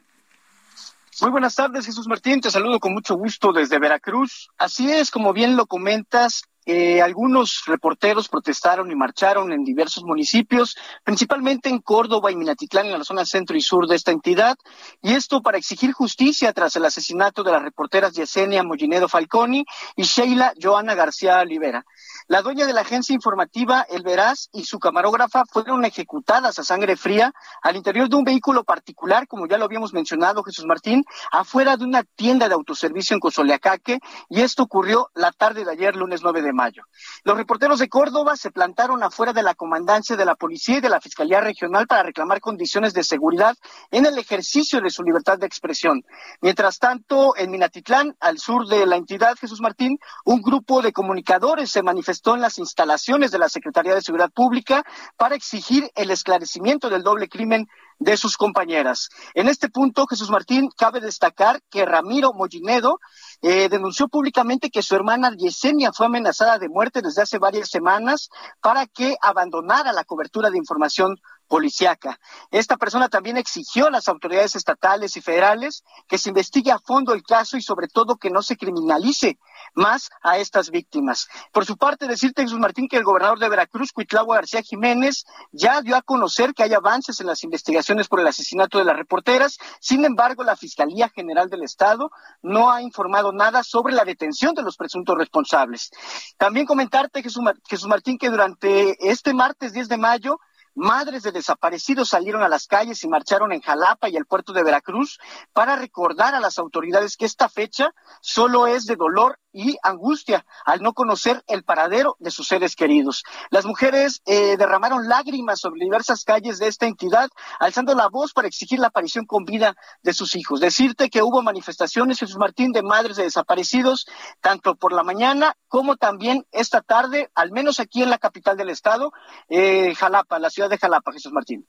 Muy buenas tardes, Jesús Martín. Te saludo con mucho gusto desde Veracruz. Así es, como bien lo comentas, eh, algunos reporteros protestaron y marcharon en diversos municipios, principalmente en Córdoba y Minatitlán, en la zona centro y sur de esta entidad, y esto para exigir justicia tras el asesinato de las reporteras Yesenia Mollinedo Falconi y Sheila Joana García Olivera. La dueña de la agencia informativa El Veraz y su camarógrafa fueron ejecutadas a sangre fría al interior de un vehículo particular, como ya lo habíamos mencionado, Jesús Martín, afuera de una tienda de autoservicio en Cozoleacaque, y esto ocurrió la tarde de ayer, lunes 9 de mayo. Los reporteros de Córdoba se plantaron afuera de la comandancia de la policía y de la Fiscalía Regional para reclamar condiciones de seguridad en el ejercicio de su libertad de expresión. Mientras tanto, en Minatitlán, al sur de la entidad, Jesús Martín, un grupo de comunicadores se manifestó en las instalaciones de la Secretaría de Seguridad Pública para exigir el esclarecimiento del doble crimen de sus compañeras. En este punto, Jesús Martín, cabe destacar que Ramiro Mollinedo eh, denunció públicamente que su hermana Yesenia fue amenazada de muerte desde hace varias semanas para que abandonara la cobertura de información policiaca. Esta persona también exigió a las autoridades estatales y federales que se investigue a fondo el caso y sobre todo que no se criminalice más a estas víctimas. Por su parte, decirte, Jesús Martín, que el gobernador de Veracruz, Cuitlagua García Jiménez, ya dio a conocer que hay avances en las investigaciones por el asesinato de las reporteras. Sin embargo, la Fiscalía General del Estado no ha informado nada sobre la detención de los presuntos responsables. También comentarte, Jesús, Jesús Martín, que durante este martes 10 de mayo, Madres de desaparecidos salieron a las calles y marcharon en Jalapa y el puerto de Veracruz para recordar a las autoridades que esta fecha solo es de dolor y angustia al no conocer el paradero de sus seres queridos. Las mujeres eh, derramaron lágrimas sobre diversas calles de esta entidad, alzando la voz para exigir la aparición con vida de sus hijos. Decirte que hubo manifestaciones, Jesús Martín, de madres de desaparecidos, tanto por la mañana como también esta tarde, al menos aquí en la capital del estado, eh, Jalapa, la ciudad de Jalapa, Jesús Martín.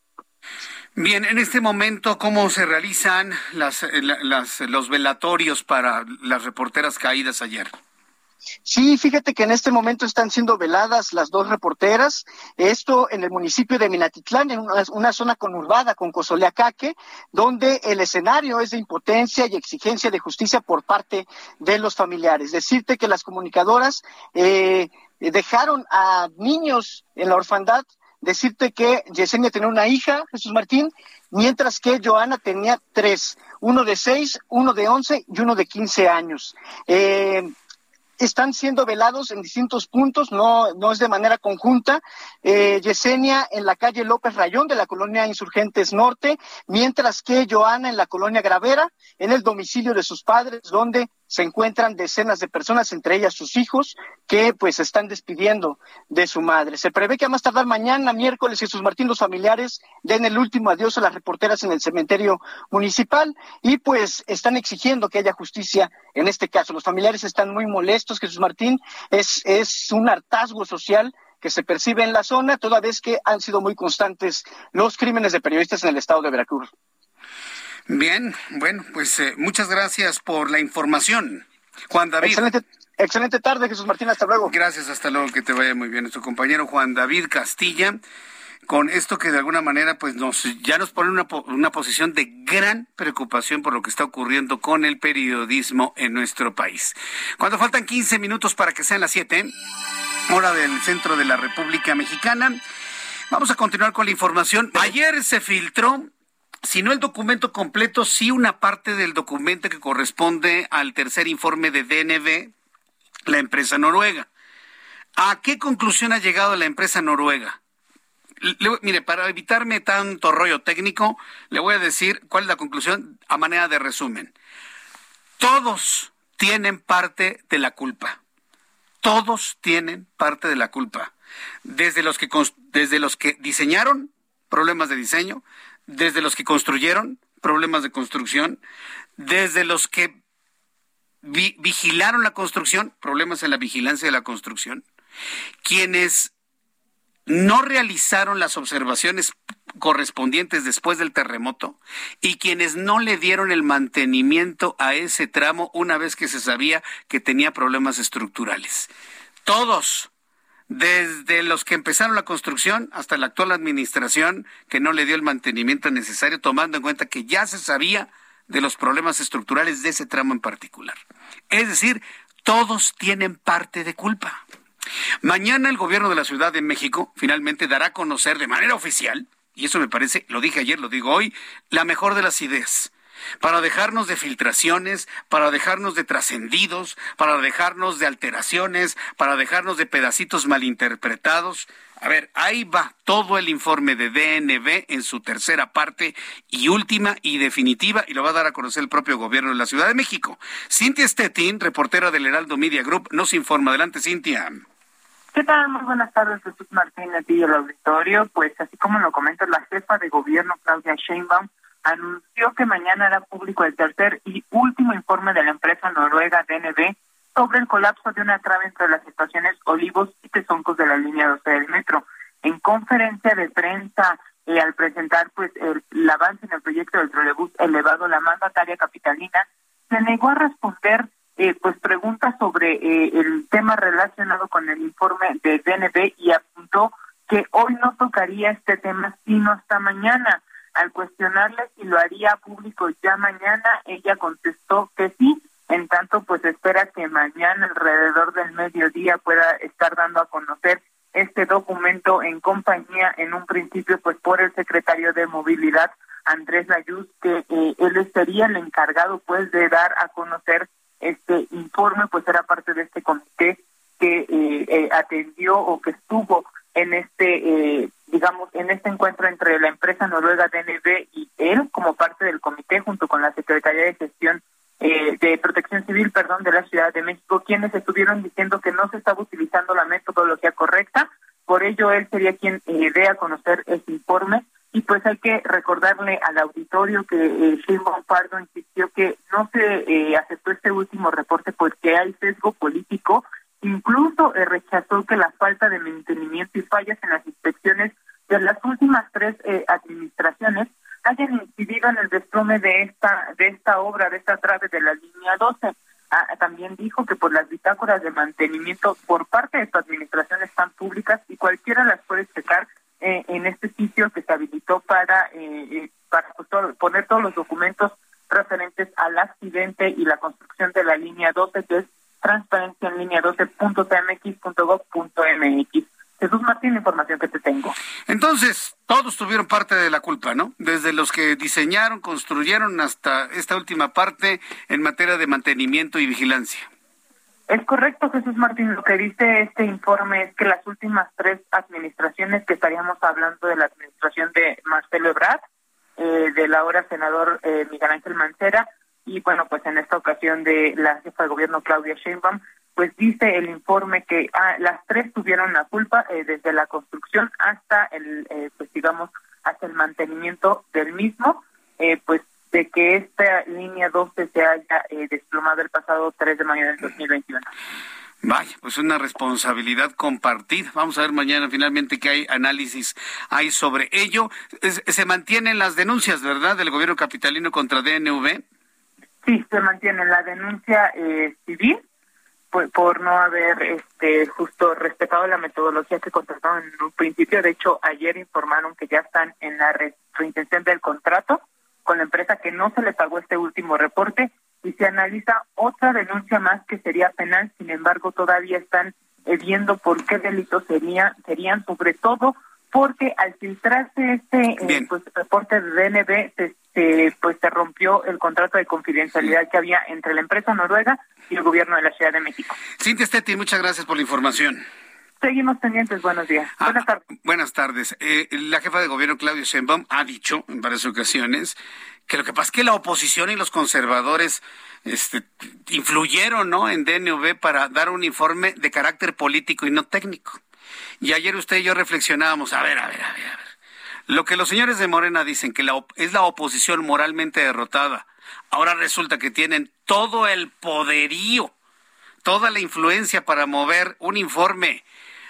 Bien, en este momento, ¿cómo se realizan las, eh, las, los velatorios para las reporteras caídas ayer? Sí, fíjate que en este momento están siendo veladas las dos reporteras, esto en el municipio de Minatitlán, en una, zona conurbada con Cozoleacaque, donde el escenario es de impotencia y exigencia de justicia por parte de los familiares. Decirte que las comunicadoras eh, dejaron a niños en la orfandad decirte que Yesenia tenía una hija, Jesús Martín, mientras que Joana tenía tres, uno de seis, uno de once y uno de quince años. Eh, están siendo velados en distintos puntos, no, no es de manera conjunta. Eh, Yesenia en la calle López Rayón de la colonia Insurgentes Norte, mientras que Joana en la colonia Gravera, en el domicilio de sus padres, donde se encuentran decenas de personas, entre ellas sus hijos, que pues están despidiendo de su madre. Se prevé que a más tardar mañana, miércoles, Jesús Martín, los familiares den el último adiós a las reporteras en el cementerio municipal y pues están exigiendo que haya justicia en este caso. Los familiares están muy molestos, Jesús Martín, es, es un hartazgo social que se percibe en la zona, toda vez que han sido muy constantes los crímenes de periodistas en el estado de Veracruz. Bien, bueno, pues eh, muchas gracias por la información. Juan David. Excelente, excelente tarde, Jesús Martín, hasta luego. Gracias, hasta luego, que te vaya muy bien. Nuestro compañero Juan David Castilla, con esto que de alguna manera pues nos ya nos pone una, una posición de gran preocupación por lo que está ocurriendo con el periodismo en nuestro país. Cuando faltan 15 minutos para que sean las 7, hora del centro de la República Mexicana, vamos a continuar con la información. Ayer se filtró si no el documento completo, sí una parte del documento que corresponde al tercer informe de DNB, la empresa noruega. ¿A qué conclusión ha llegado la empresa noruega? mire, para evitarme tanto rollo técnico, le voy a decir cuál es la conclusión a manera de resumen. Todos tienen parte de la culpa. Todos tienen parte de la culpa. Desde los que, desde los que diseñaron problemas de diseño, desde los que construyeron problemas de construcción, desde los que vigilaron la construcción, problemas en la vigilancia de la construcción, quienes no realizaron las observaciones correspondientes después del terremoto y quienes no le dieron el mantenimiento a ese tramo una vez que se sabía que tenía problemas estructurales. Todos desde los que empezaron la construcción hasta la actual administración que no le dio el mantenimiento necesario, tomando en cuenta que ya se sabía de los problemas estructurales de ese tramo en particular. Es decir, todos tienen parte de culpa. Mañana el gobierno de la Ciudad de México finalmente dará a conocer de manera oficial, y eso me parece, lo dije ayer, lo digo hoy, la mejor de las ideas para dejarnos de filtraciones, para dejarnos de trascendidos, para dejarnos de alteraciones, para dejarnos de pedacitos malinterpretados. A ver, ahí va todo el informe de DNB en su tercera parte y última y definitiva, y lo va a dar a conocer el propio gobierno de la Ciudad de México. Cintia Stettin, reportera del Heraldo Media Group, nos informa. Adelante, Cintia. ¿Qué tal? Muy buenas tardes, Jesús Martínez y el auditorio. Pues así como lo comenta la jefa de gobierno, Claudia Sheinbaum, anunció que mañana hará público el tercer y último informe de la empresa noruega DNB sobre el colapso de una trave entre las estaciones Olivos y Tezoncos de la línea 12 del metro. En conferencia de prensa y al presentar pues el, avance en el proyecto del trolebús elevado, la mandataria capitalina se negó a responder eh, pues preguntas sobre eh, el tema relacionado con el informe de DNB y apuntó que hoy no tocaría este tema sino hasta mañana. Al cuestionarle si lo haría público ya mañana, ella contestó que sí. En tanto, pues espera que mañana alrededor del mediodía pueda estar dando a conocer este documento en compañía, en un principio, pues por el secretario de Movilidad, Andrés Layuz, que eh, él sería el encargado, pues, de dar a conocer este informe, pues era parte de este comité que eh, eh, atendió o que estuvo en este, eh, digamos, en este encuentro entre la empresa noruega DNB y él como parte del comité junto con la Secretaría de Gestión eh, de Protección Civil, perdón, de la Ciudad de México, quienes estuvieron diciendo que no se estaba utilizando la metodología correcta. Por ello, él sería quien eh, dé a conocer ese informe. Y pues hay que recordarle al auditorio que eh, Sheinbaum Pardo insistió que no se eh, aceptó este último reporte porque hay sesgo político. Incluso eh, rechazó que la falta de mantenimiento y fallas en las inspecciones de las últimas tres eh, administraciones hayan incidido en el desplome de esta de esta obra, de esta trave de la línea 12. Ah, también dijo que por las bitácoras de mantenimiento por parte de su administración están públicas y cualquiera las puede checar eh, en este sitio que se habilitó para, eh, eh para pues, poner todos los documentos referentes al accidente y la construcción de la línea 12, que es transparencia en línea 12.tmx.gov.mx. Jesús Martín, información que te tengo. Entonces, todos tuvieron parte de la culpa, ¿no? Desde los que diseñaron, construyeron hasta esta última parte en materia de mantenimiento y vigilancia. Es correcto, Jesús Martín. Lo que dice este informe es que las últimas tres administraciones, que estaríamos hablando de la administración de Marcelo Ebrard, eh, del ahora senador eh, Miguel Ángel Mancera, y bueno, pues en esta ocasión de la jefa de gobierno Claudia Sheinbaum, pues dice el informe que ah, las tres tuvieron la culpa eh, desde la construcción hasta el, eh, pues digamos, hasta el mantenimiento del mismo, eh, pues de que esta línea 12 se haya eh, desplomado el pasado 3 de mayo del 2021. Vaya, pues una responsabilidad compartida. Vamos a ver mañana finalmente qué hay análisis hay sobre ello. Se mantienen las denuncias, ¿verdad?, del gobierno capitalino contra DNV. Sí, se mantiene la denuncia eh, civil por, por no haber este justo respetado la metodología que contrataron en un principio. De hecho, ayer informaron que ya están en la re- reintención del contrato con la empresa que no se le pagó este último reporte y se analiza otra denuncia más que sería penal. Sin embargo, todavía están eh, viendo por qué delitos sería, serían, sobre todo porque al filtrarse este eh, pues, reporte de DNB, se, se, pues se rompió el contrato de confidencialidad que había entre la empresa noruega y el gobierno de la Ciudad de México. Cintia Stetti, muchas gracias por la información. Seguimos pendientes. Buenos días. Buenas tardes. Buenas tardes. Eh, la jefa de gobierno, Claudia Sheinbaum, ha dicho en varias ocasiones que lo que pasa es que la oposición y los conservadores este, influyeron ¿no? en DNV para dar un informe de carácter político y no técnico. Y ayer usted y yo reflexionábamos, a ver, a ver, a ver, a ver. Lo que los señores de Morena dicen que la es la oposición moralmente derrotada, ahora resulta que tienen todo el poderío, toda la influencia para mover un informe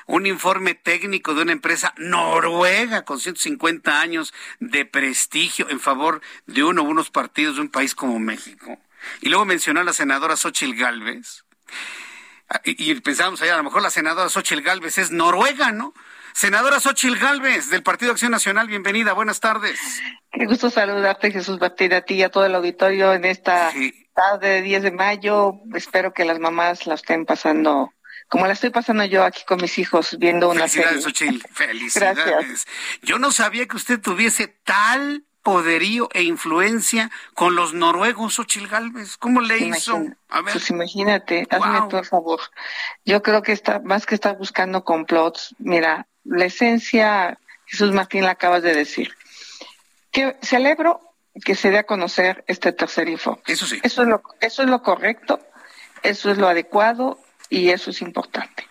un informe técnico de una empresa noruega con 150 años de prestigio en favor de uno o unos partidos de un país como México. Y luego mencionó a la senadora Xochitl Galvez. Y, pensábamos allá, a lo mejor la senadora Xochitl Galvez es noruega, ¿no? Senadora Xochitl Galvez, del Partido Acción Nacional, bienvenida, buenas tardes. Qué gusto saludarte, Jesús Martín, a ti y a todo el auditorio en esta tarde de 10 de mayo. Espero que las mamás la estén pasando como la estoy pasando yo aquí con mis hijos viendo una Felicidades, serie. Xochitl, felicidades. Gracias. Yo no sabía que usted tuviese tal poderío e influencia con los noruegos, Xochitl Galvez. ¿Cómo le hizo? A ver. Pues imagínate, hazme por favor. Yo creo que está más que estar buscando complots. Mira, la esencia, Jesús Martín la acabas de decir. Que celebro que se dé a conocer este tercer info. Eso sí. Eso es lo, eso es lo correcto, eso es lo adecuado y eso es importante.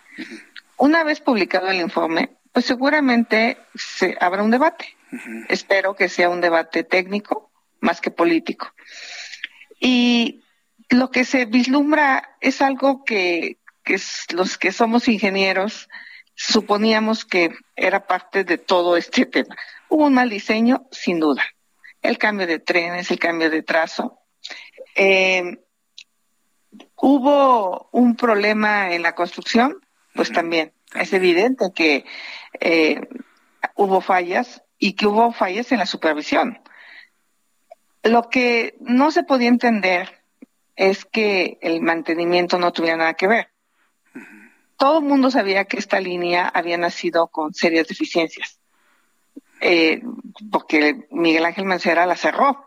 Una vez publicado el informe, pues seguramente se habrá un debate. Espero que sea un debate técnico más que político. Y lo que se vislumbra es algo que, que es- los que somos ingenieros suponíamos que era parte de todo este tema. Hubo un mal diseño, sin duda. El cambio de trenes, el cambio de trazo. Eh, hubo un problema en la construcción, pues también es evidente que eh, hubo fallas y que hubo fallas en la supervisión. Lo que no se podía entender es que el mantenimiento no tuviera nada que ver. Todo el mundo sabía que esta línea había nacido con serias deficiencias, eh, porque Miguel Ángel Mancera la cerró.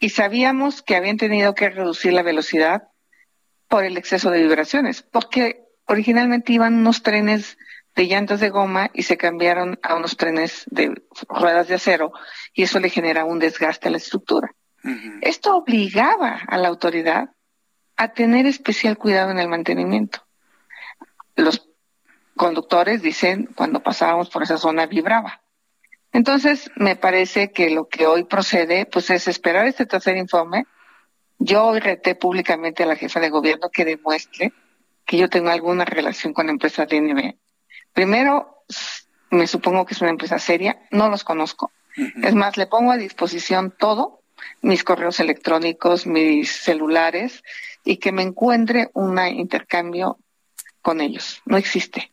Y sabíamos que habían tenido que reducir la velocidad por el exceso de vibraciones, porque originalmente iban unos trenes de llantas de goma y se cambiaron a unos trenes de ruedas de acero y eso le genera un desgaste a la estructura. Esto obligaba a la autoridad a tener especial cuidado en el mantenimiento. Los conductores dicen cuando pasábamos por esa zona vibraba. Entonces, me parece que lo que hoy procede, pues es esperar este tercer informe. Yo hoy reté públicamente a la jefa de gobierno que demuestre que yo tengo alguna relación con la empresa DNB. Primero, me supongo que es una empresa seria, no los conozco. Es más, le pongo a disposición todo, mis correos electrónicos, mis celulares, y que me encuentre un intercambio con ellos. No existe.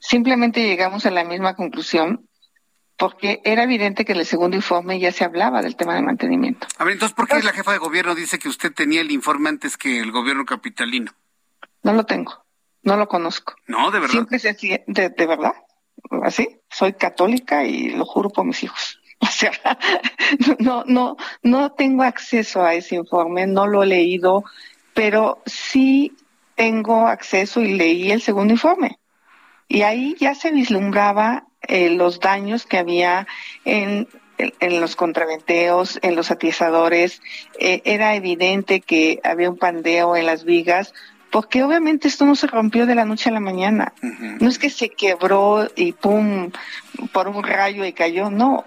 Simplemente llegamos a la misma conclusión porque era evidente que en el segundo informe ya se hablaba del tema de mantenimiento. A ver, entonces, ¿por qué la jefa de gobierno dice que usted tenía el informe antes que el gobierno capitalino? No lo tengo, no lo conozco. No, de verdad. Siempre de, de verdad, así, soy católica y lo juro por mis hijos. O sea, no, no, no tengo acceso a ese informe, no lo he leído, pero sí tengo acceso y leí el segundo informe. Y ahí ya se vislumbraba eh, los daños que había en, en, los contraventeos, en los atizadores. Eh, era evidente que había un pandeo en las vigas, porque obviamente esto no se rompió de la noche a la mañana. No es que se quebró y pum, por un rayo y cayó, no.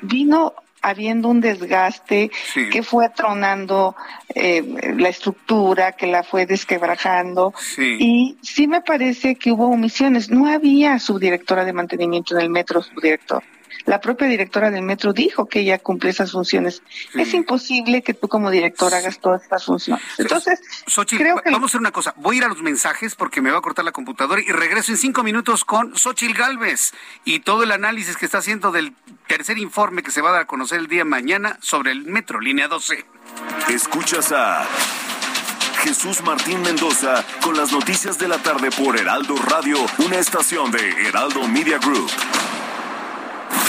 Vino habiendo un desgaste que fue tronando eh, la estructura, que la fue desquebrajando. Y sí me parece que hubo omisiones. No había subdirectora de mantenimiento en el metro, subdirector. La propia directora del metro dijo que ella cumple esas funciones. Es imposible que tú como director hagas todas estas funciones. Entonces, creo que... vamos a hacer una cosa. Voy a ir a los mensajes porque me va a cortar la computadora y regreso en cinco minutos con Xochil Galvez y todo el análisis que está haciendo del tercer informe que se va a dar a conocer el día de mañana sobre el metro, línea 12. Escuchas a Jesús Martín Mendoza con las noticias de la tarde por Heraldo Radio, una estación de Heraldo Media Group.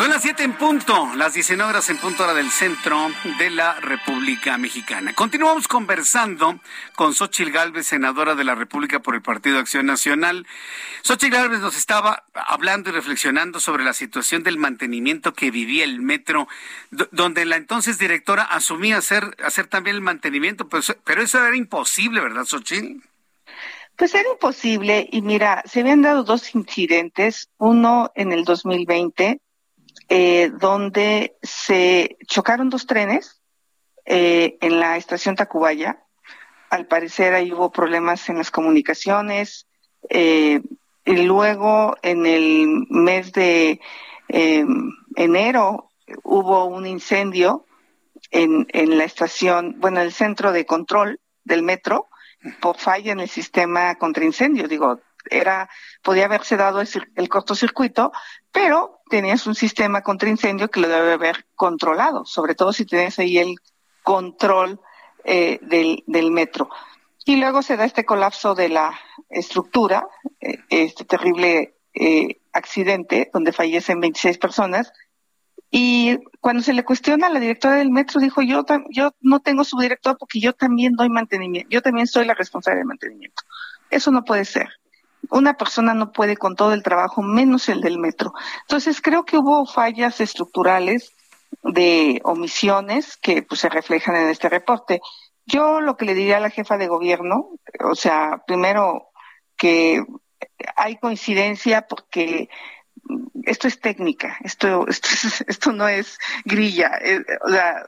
Son las 7 en punto, las 19 horas en punto hora del centro de la República Mexicana. Continuamos conversando con Xochil Gálvez, senadora de la República por el Partido Acción Nacional. Xochil Gálvez nos estaba hablando y reflexionando sobre la situación del mantenimiento que vivía el metro, donde la entonces directora asumía hacer, hacer también el mantenimiento, pero, pero eso era imposible, ¿verdad, Xochil? Pues era imposible y mira, se habían dado dos incidentes, uno en el 2020 eh, donde se chocaron dos trenes eh, en la estación Tacubaya. Al parecer ahí hubo problemas en las comunicaciones. Eh, y luego en el mes de enero hubo un incendio en, en la estación, bueno, el centro de control del metro por falla en el sistema contra incendio. Digo, era, podía haberse dado el cortocircuito, pero tenías un sistema contra incendio que lo debe haber controlado, sobre todo si tienes ahí el control eh, del, del metro. Y luego se da este colapso de la estructura, eh, este terrible eh, accidente donde fallecen 26 personas. Y cuando se le cuestiona a la directora del metro, dijo, yo, yo no tengo subdirector porque yo también doy mantenimiento, yo también soy la responsable de mantenimiento. Eso no puede ser una persona no puede con todo el trabajo, menos el del metro. Entonces creo que hubo fallas estructurales de omisiones que pues, se reflejan en este reporte. Yo lo que le diría a la jefa de gobierno, o sea, primero que hay coincidencia porque esto es técnica, esto, esto, esto no es grilla, eh, o sea,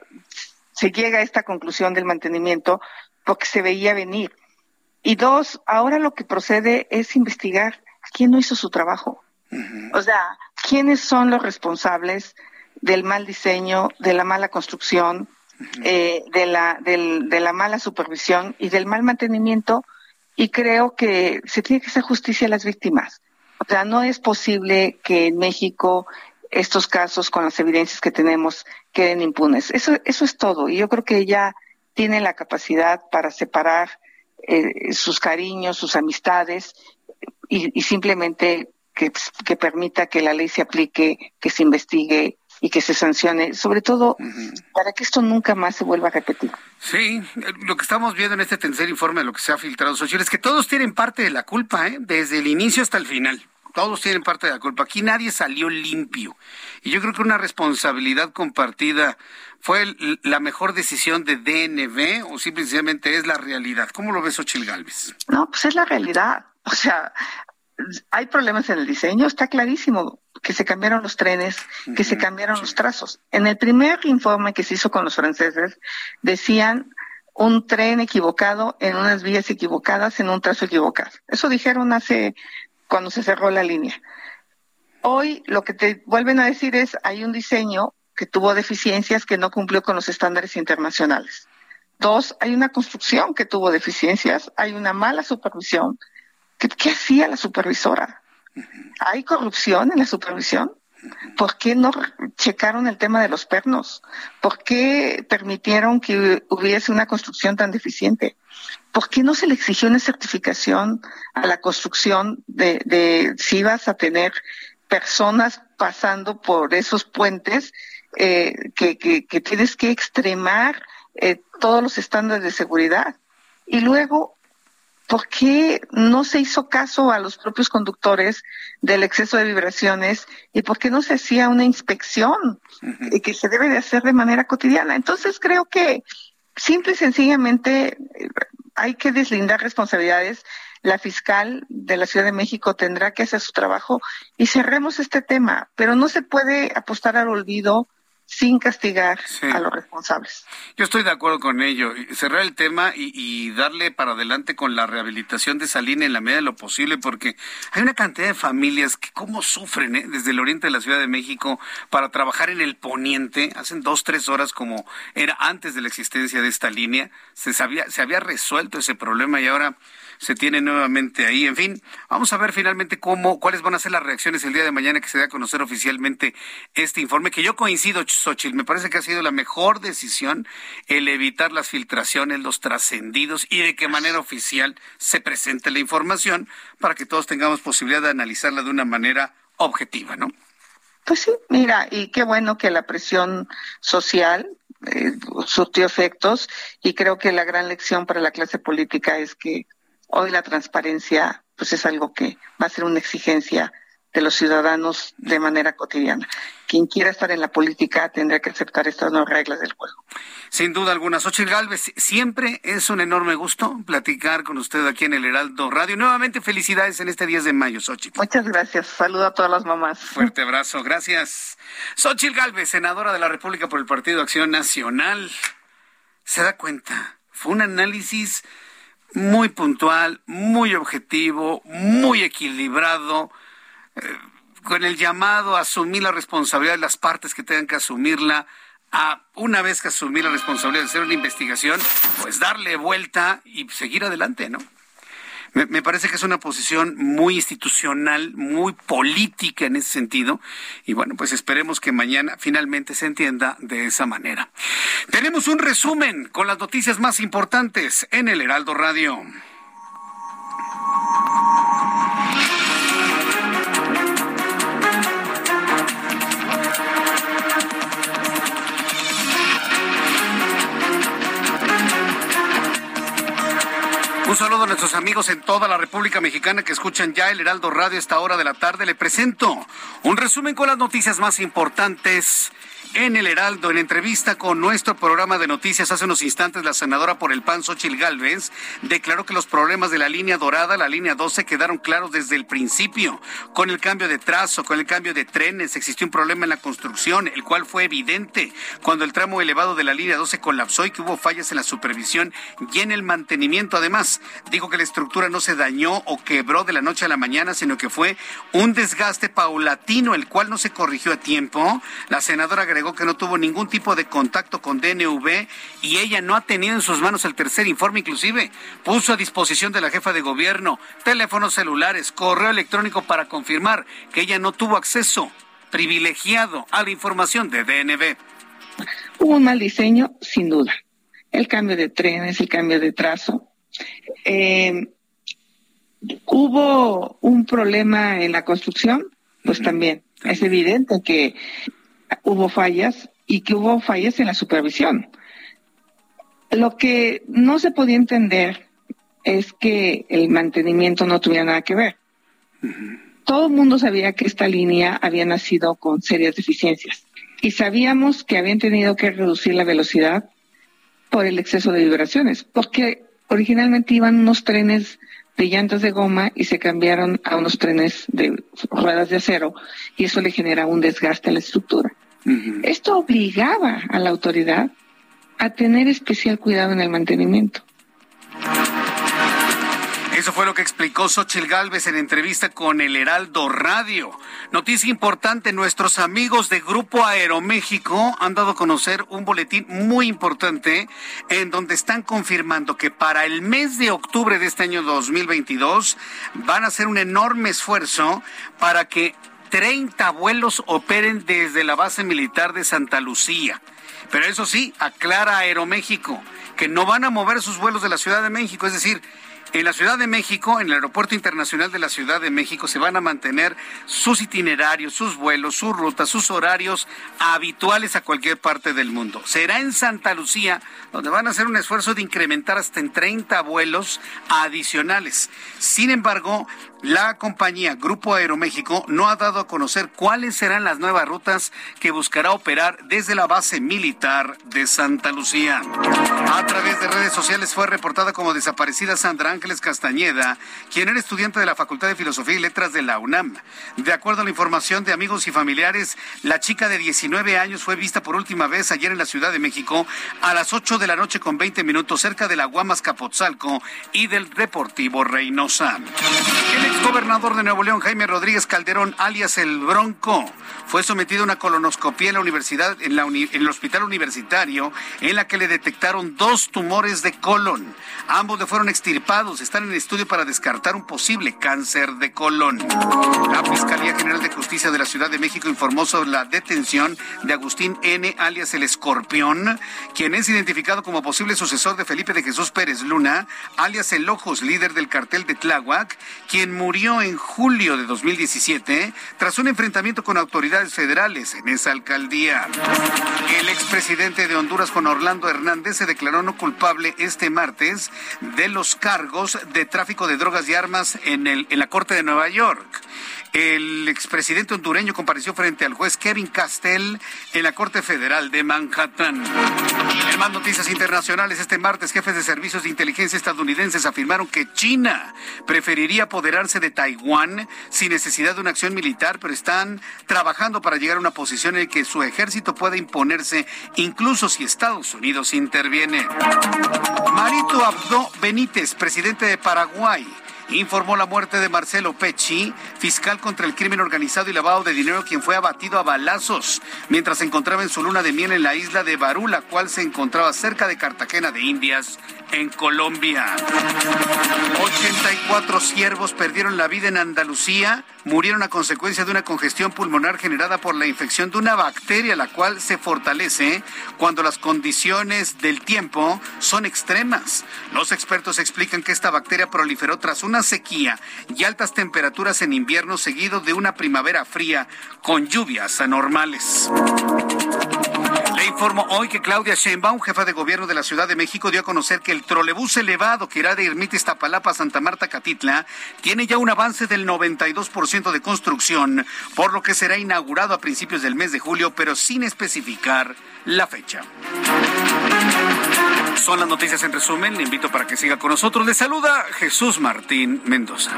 se llega a esta conclusión del mantenimiento porque se veía venir. Y dos, ahora lo que procede es investigar quién no hizo su trabajo. O sea, quiénes son los responsables del mal diseño, de la mala construcción, eh, de, la, del, de la mala supervisión y del mal mantenimiento. Y creo que se tiene que hacer justicia a las víctimas. O sea, no es posible que en México estos casos con las evidencias que tenemos queden impunes. Eso, eso es todo. Y yo creo que ella tiene la capacidad para separar eh, sus cariños, sus amistades y, simplemente que, que, permita que la ley se aplique, que se investigue y que se sancione, sobre todo para que esto nunca más se vuelva a repetir. Sí, lo que estamos viendo en este tercer informe de lo que se ha filtrado social es que todos tienen parte de la culpa, ¿eh? desde el inicio hasta el final. Todos tienen parte de la culpa. Aquí nadie salió limpio. Y yo creo que una responsabilidad compartida fue la mejor decisión de DNB o simplemente es la realidad. ¿Cómo lo ves, Ochil Galvez? No, pues es la realidad. O sea, hay problemas en el diseño, está clarísimo que se cambiaron los trenes, que se cambiaron los trazos. En el primer informe que se hizo con los franceses, decían un tren equivocado en unas vías equivocadas, en un trazo equivocado. Eso dijeron hace cuando se cerró la línea. Hoy lo que te vuelven a decir es hay un diseño que tuvo deficiencias que no cumplió con los estándares internacionales. Dos, hay una construcción que tuvo deficiencias, hay una mala supervisión. qué hacía la supervisora? ¿Hay corrupción en la supervisión? ¿Por qué no checaron el tema de los pernos? ¿Por qué permitieron que hubiese una construcción tan deficiente? ¿Por qué no se le exigió una certificación a la construcción de, si ibas a tener personas pasando por esos puentes eh, que, tienes que extremar eh, todos los estándares de seguridad? Y luego ¿por qué no se hizo caso a los propios conductores del exceso de vibraciones y por qué no se hacía una inspección que se debe de hacer de manera cotidiana? Entonces creo que simple y sencillamente eh, hay que deslindar responsabilidades. La fiscal de la Ciudad de México tendrá que hacer su trabajo y cerremos este tema, pero no se puede apostar al olvido sin castigar a los responsables. Yo estoy de acuerdo con ello. Cerrar el tema y, darle para adelante con la rehabilitación de esa línea en la medida de lo posible, porque hay una cantidad de familias que cómo sufren ¿eh? desde el oriente de la Ciudad de México para trabajar en el poniente. Hacen dos, tres horas como era antes de la existencia de esta línea. Se, sabía, se había resuelto ese problema y ahora se tiene nuevamente ahí. En fin, vamos a ver finalmente cómo, cuáles van a ser las reacciones el día de mañana que se dé a conocer oficialmente este informe, que yo coincido, Xochitl, me parece que ha sido la mejor decisión el evitar las filtraciones, los trascendidos y de qué manera oficial se presente la información para que todos tengamos posibilidad de analizarla de una manera objetiva, ¿no? Pues sí, mira, y qué bueno que la presión social eh, surtió efectos y creo que la gran lección para la clase política es que Hoy la transparencia pues es algo que va a ser una exigencia de los ciudadanos de manera cotidiana. Quien quiera estar en la política tendrá que aceptar estas nuevas reglas del juego. Sin duda alguna. Xochitl Galvez, siempre es un enorme gusto platicar con usted aquí en el Heraldo Radio. Nuevamente felicidades en este 10 de mayo, Xochitl. Muchas gracias. Saludo a todas las mamás. Fuerte abrazo. Gracias. Xochitl Galvez, senadora de la República por el Partido Acción Nacional. ¿Se da cuenta? Fue un análisis muy puntual, muy objetivo, muy equilibrado, con el llamado a asumir la responsabilidad de las partes que tengan que asumirla, a una vez que asumir la responsabilidad de hacer una investigación, pues darle vuelta y seguir adelante, ¿no? Me, parece que es una posición muy institucional, muy política en ese sentido. Y bueno, pues esperemos que mañana finalmente se entienda de esa manera. Tenemos un resumen con las noticias más importantes en el Heraldo Radio. Nuestros amigos en toda la República Mexicana que escuchan ya el Heraldo Radio a esta hora de la tarde. Le presento un resumen con las noticias más importantes en el Heraldo, en entrevista con nuestro programa de noticias hace unos instantes, la senadora por el PAN, Xochil Gálvez, declaró que los problemas de la línea dorada, la línea 12, quedaron claros desde el principio. Con el cambio de trazo, con el cambio de trenes, existió un problema en la construcción, el cual fue evidente cuando el tramo elevado de la línea 12 colapsó y que hubo fallas en la supervisión y en el mantenimiento. Además, dijo que la estructura no se dañó o quebró de la noche a la mañana, sino que fue un desgaste paulatino, el cual no se corrigió a tiempo. La senadora agregó que no tuvo ningún tipo de contacto con DNV y ella no ha tenido en sus manos el tercer informe, inclusive puso a disposición de la jefa de gobierno teléfonos celulares, correo electrónico para confirmar que ella no tuvo acceso privilegiado a la información de DNB. Hubo un mal diseño, sin duda. El cambio de trenes, el cambio de trazo. Eh, hubo un problema en la construcción, pues también. Es evidente que hubo fallas y que hubo fallas en la supervisión. Lo que no se podía entender es que el mantenimiento no tuviera nada que ver. Todo el mundo sabía que esta línea había nacido con serias deficiencias y sabíamos que habían tenido que reducir la velocidad por el exceso de vibraciones, porque originalmente iban unos trenes de llantas de goma y se cambiaron a unos trenes de ruedas de acero y eso le genera un desgaste a la estructura. Esto obligaba a la autoridad a tener especial cuidado en el mantenimiento. Eso fue lo que explicó Xochil Gálvez en entrevista con el Heraldo Radio. Noticia importante, nuestros amigos de Grupo Aeroméxico han dado a conocer un boletín muy importante en donde están confirmando que para el mes de octubre de este año 2022 van a hacer un enorme esfuerzo para que 30 vuelos operen desde la base militar de Santa Lucía. Pero eso sí, aclara Aeroméxico que no van a mover sus vuelos de la Ciudad de México, es decir, en la Ciudad de México, en el Aeropuerto Internacional de la Ciudad de México, se van a mantener sus itinerarios, sus vuelos, sus rutas, sus horarios habituales a cualquier parte del mundo. Será en Santa Lucía, donde van a hacer un esfuerzo de incrementar hasta en 30 vuelos adicionales. Sin embargo, la compañía Grupo Aeroméxico no ha dado a conocer cuáles serán las nuevas rutas que buscará operar desde la base militar de Santa Lucía. A través de redes sociales fue reportada como desaparecida Sandra Ángeles Castañeda, quien era estudiante de la Facultad de Filosofía y Letras de la UNAM. De acuerdo a la información de amigos y familiares, la chica de 19 años fue vista por última vez ayer en la Ciudad de México a las 8 de la noche con 20 minutos cerca de la Guamas Capotzalco y del Deportivo Reynosa gobernador de Nuevo León, Jaime Rodríguez Calderón, alias el Bronco, fue sometido a una colonoscopía en la universidad, en, la en el hospital universitario, en la que le detectaron dos tumores de colon. Ambos le fueron extirpados, están en estudio para descartar un posible cáncer de colon. La Fiscalía General de Justicia de la Ciudad de México informó sobre la detención de Agustín N., alias el Escorpión, quien es identificado como posible sucesor de Felipe de Jesús Pérez Luna, alias el Ojos, líder del cartel de Tláhuac, quien murió en julio de 2017 tras un enfrentamiento con autoridades federales en esa alcaldía. El expresidente de Honduras, Juan Orlando Hernández, se declaró no culpable este martes de los cargos de tráfico de drogas y armas en, la Corte de Nueva York. El expresidente hondureño compareció frente al juez Kevin Castell en la Corte Federal de Manhattan. En más noticias internacionales, este martes jefes de servicios de inteligencia estadounidenses afirmaron que China preferiría apoderarse de Taiwán sin necesidad de una acción militar, pero están trabajando para llegar a una posición en que su ejército pueda imponerse incluso si Estados Unidos interviene. Marito Abdo Benítez, presidente de Paraguay, informó la muerte de Marcelo Pecci, fiscal contra el crimen organizado y lavado de dinero, quien fue abatido a balazos mientras se encontraba en su luna de miel en la isla de Barú, la cual se encontraba cerca de Cartagena de Indias, en Colombia. 84 siervos perdieron la vida en Andalucía, murieron a consecuencia de una congestión pulmonar generada por la infección de una bacteria, la cual se fortalece cuando las condiciones del tiempo son extremas. Los expertos explican que esta bacteria proliferó tras una sequía y altas temperaturas en invierno seguido de una primavera fría con lluvias anormales. Informo hoy que Claudia Sheinbaum, jefa de gobierno de la Ciudad de México, dio a conocer que el trolebús elevado que irá de Ermita Iztapalapa a Santa Marta Catitla tiene ya un avance del 92% de construcción, por lo que será inaugurado a principios del mes de julio, pero sin especificar la fecha. Son las noticias en resumen. Le invito para que siga con nosotros. Le saluda Jesús Martín Mendoza.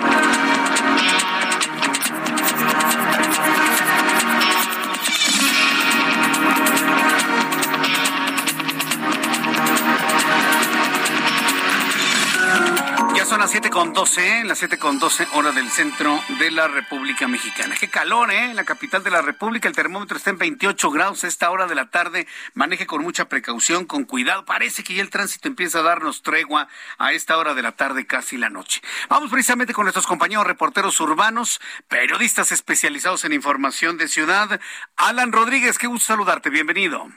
7 con 12, las 7 con 12 hora del centro de la República Mexicana. Qué calor, ¿eh? En la capital de la República el termómetro está en 28 grados a esta hora de la tarde. Maneje con mucha precaución, con cuidado. Parece que ya el tránsito empieza a darnos tregua a esta hora de la tarde, casi la noche. Vamos precisamente con nuestros compañeros reporteros urbanos, periodistas especializados en información de ciudad. Alan Rodríguez, qué gusto saludarte. Bienvenido.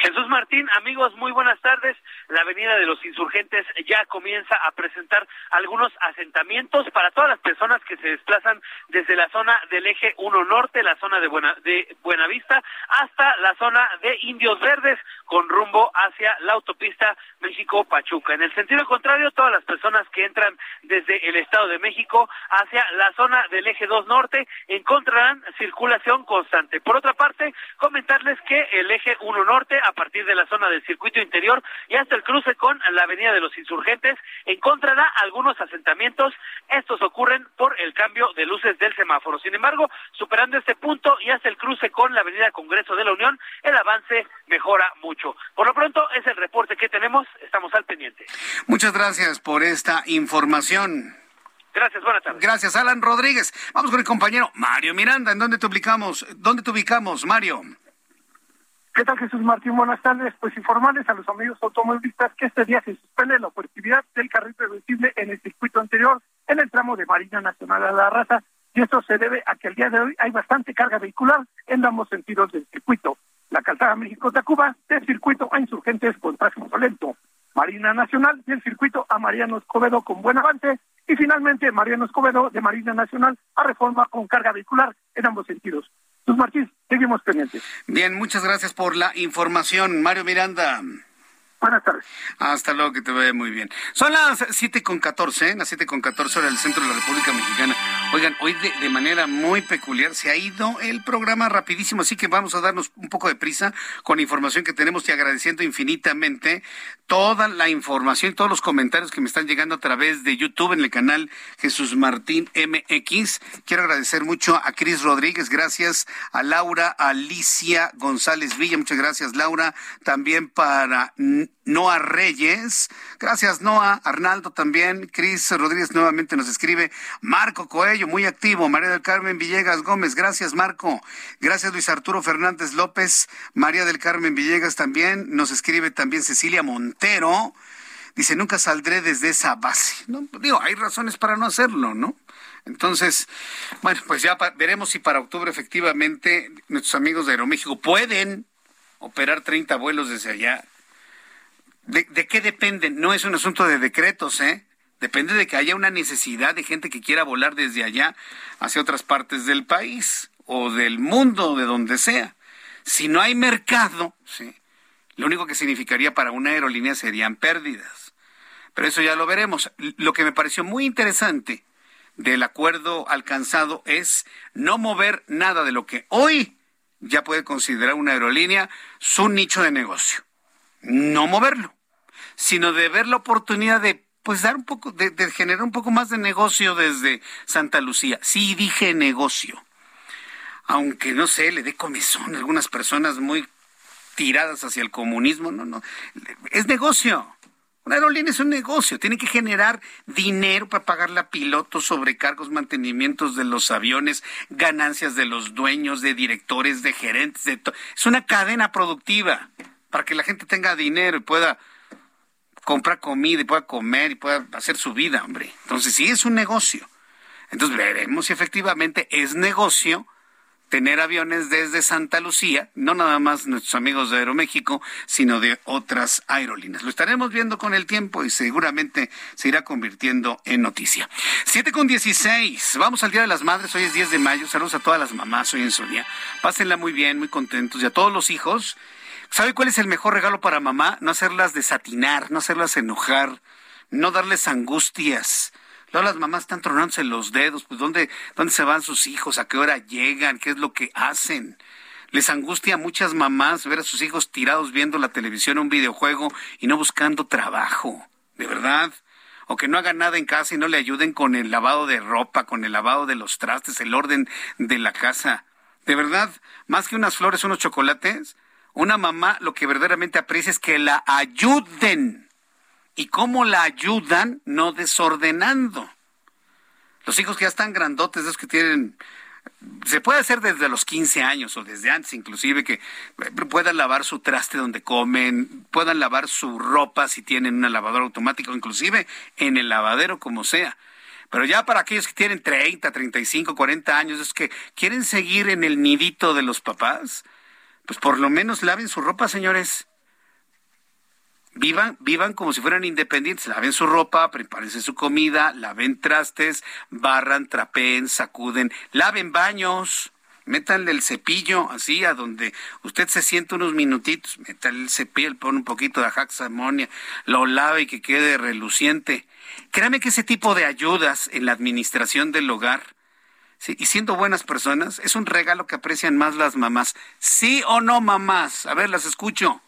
Jesús Martín, amigos, muy buenas tardes. La Avenida de los Insurgentes ya comienza a presentar algunos asentamientos para todas las personas que se desplazan desde la zona del eje 1 norte, la zona de, Buena, de Buenavista, hasta la zona de Indios Verdes, con rumbo hacia la autopista México-Pachuca. En el sentido contrario, todas las personas que entran desde el Estado de México hacia la zona del eje 2 norte encontrarán circulación constante. Por otra parte, comentarles que el eje 1 norte, a partir de la zona del circuito interior y hasta el cruce con la avenida de los insurgentes, encontrará algunos asentamientos. Estos ocurren por el cambio de luces del semáforo. Sin embargo, superando este punto y hasta el cruce con la avenida Congreso de la Unión, el avance mejora mucho. Por lo pronto, es el reporte que tenemos. Estamos al pendiente. Muchas gracias por esta información. Gracias, buenas tardes. Gracias, Alan Rodríguez. Vamos con el compañero Mario Miranda. ¿En dónde te ubicamos? ¿Dónde te ubicamos, Mario? ¿Qué tal, Jesús Martín? Buenas tardes. Pues informarles a los amigos automovilistas que este día se suspende la operatividad del carril reversible en el circuito anterior, en el tramo de Marina Nacional a la Raza, y esto se debe a que el día de hoy hay bastante carga vehicular en ambos sentidos del circuito. La calzada México-Tacuba, del circuito a Insurgentes con tráfico lento. Marina Nacional del circuito a Mariano Escobedo con buen avance y finalmente Mariano Escobedo de Marina Nacional a Reforma con carga vehicular en ambos sentidos. Sus Martín, seguimos pendientes. Bien, muchas gracias por la información, Mario Miranda. Buenas tardes. Hasta luego, que te vaya muy bien. Son las siete con catorce, ¿eh? las siete con catorce hora del centro de la República Mexicana. Oigan, hoy de, de, manera muy peculiar se ha ido el programa rapidísimo, así que vamos a darnos un poco de prisa con la información que tenemos y agradeciendo infinitamente toda la información, todos los comentarios que me están llegando a través de YouTube en el canal Jesús Martín MX. Quiero agradecer mucho a Cris Rodríguez, gracias a Laura Alicia González Villa, muchas gracias Laura, también para Noah Reyes. Gracias, Noah. Arnaldo también. Cris Rodríguez nuevamente nos escribe. Marco Coello, muy activo. María del Carmen Villegas Gómez. Gracias, Marco. Gracias, Luis Arturo Fernández López. María del Carmen Villegas también. Nos escribe también Cecilia Montero. Dice, nunca saldré desde esa base. No, digo, hay razones para no hacerlo, ¿no? Entonces, bueno, pues ya veremos si para octubre efectivamente nuestros amigos de Aeroméxico pueden operar 30 vuelos desde allá. ¿De, ¿De, qué depende? No es un asunto de decretos, ¿eh? Depende de que haya una necesidad de gente que quiera volar desde allá hacia otras partes del país o del mundo, de donde sea. Si no hay mercado, ¿sí? lo único que significaría para una aerolínea serían pérdidas. Pero eso ya lo veremos. Lo que me pareció muy interesante del acuerdo alcanzado es no mover nada de lo que hoy ya puede considerar una aerolínea su nicho de negocio. No moverlo, sino de ver la oportunidad de pues dar un poco, de, de, generar un poco más de negocio desde Santa Lucía. Sí dije negocio. Aunque no sé, le dé comezón a algunas personas muy tiradas hacia el comunismo. No, no. Es negocio. Una aerolínea es un negocio, tiene que generar dinero para pagarle a pilotos, sobrecargos, mantenimientos de los aviones, ganancias de los dueños, de directores, de gerentes, de. Es una cadena productiva para que la gente tenga dinero y pueda comprar comida y pueda comer y pueda hacer su vida, hombre. Entonces, sí es un negocio. Entonces, veremos si efectivamente es negocio tener aviones desde Santa Lucía, no nada más nuestros amigos de Aeroméxico, sino de otras aerolíneas. Lo estaremos viendo con el tiempo y seguramente se irá convirtiendo en noticia. Siete con dieciséis. Vamos al Día de las Madres. Hoy es 10 de mayo. Saludos a todas las mamás hoy en su día. Pásenla muy bien, muy contentos. Y a todos los hijos. ¿Sabe cuál es el mejor regalo para mamá? No hacerlas desatinar, no hacerlas enojar, no darles angustias Luego las mamás están tronándose los dedos, pues ¿dónde, ¿dónde se van sus hijos? ¿A qué hora llegan? ¿Qué es lo que hacen? Les angustia a muchas mamás ver a sus hijos tirados viendo la televisión o un videojuego y no buscando trabajo, de verdad. O que no hagan nada en casa y no le ayuden con el lavado de ropa, con el lavado de los trastes, el orden de la casa. De verdad, más que unas flores, unos chocolates, una mamá lo que verdaderamente aprecia es que la ayuden y cómo la ayudan no desordenando. Los hijos que ya están grandotes, esos que tienen se puede hacer desde los 15 años o desde antes inclusive que puedan lavar su traste donde comen, puedan lavar su ropa si tienen una lavadora automática inclusive en el lavadero como sea. Pero ya para aquellos que tienen 30, 35, 40 años, es que quieren seguir en el nidito de los papás, pues por lo menos laven su ropa, señores. Vivan, vivan como si fueran independientes, laven su ropa, prepárense su comida, laven trastes, barran, trapeen, sacuden, laven baños, métanle el cepillo así a donde usted se siente unos minutitos, métanle el cepillo, pone un poquito de ajax amonia, lo lave y que quede reluciente. Créame que ese tipo de ayudas en la administración del hogar, y siendo buenas personas, es un regalo que aprecian más las mamás. ¿Sí o no, mamás? A ver, las escucho.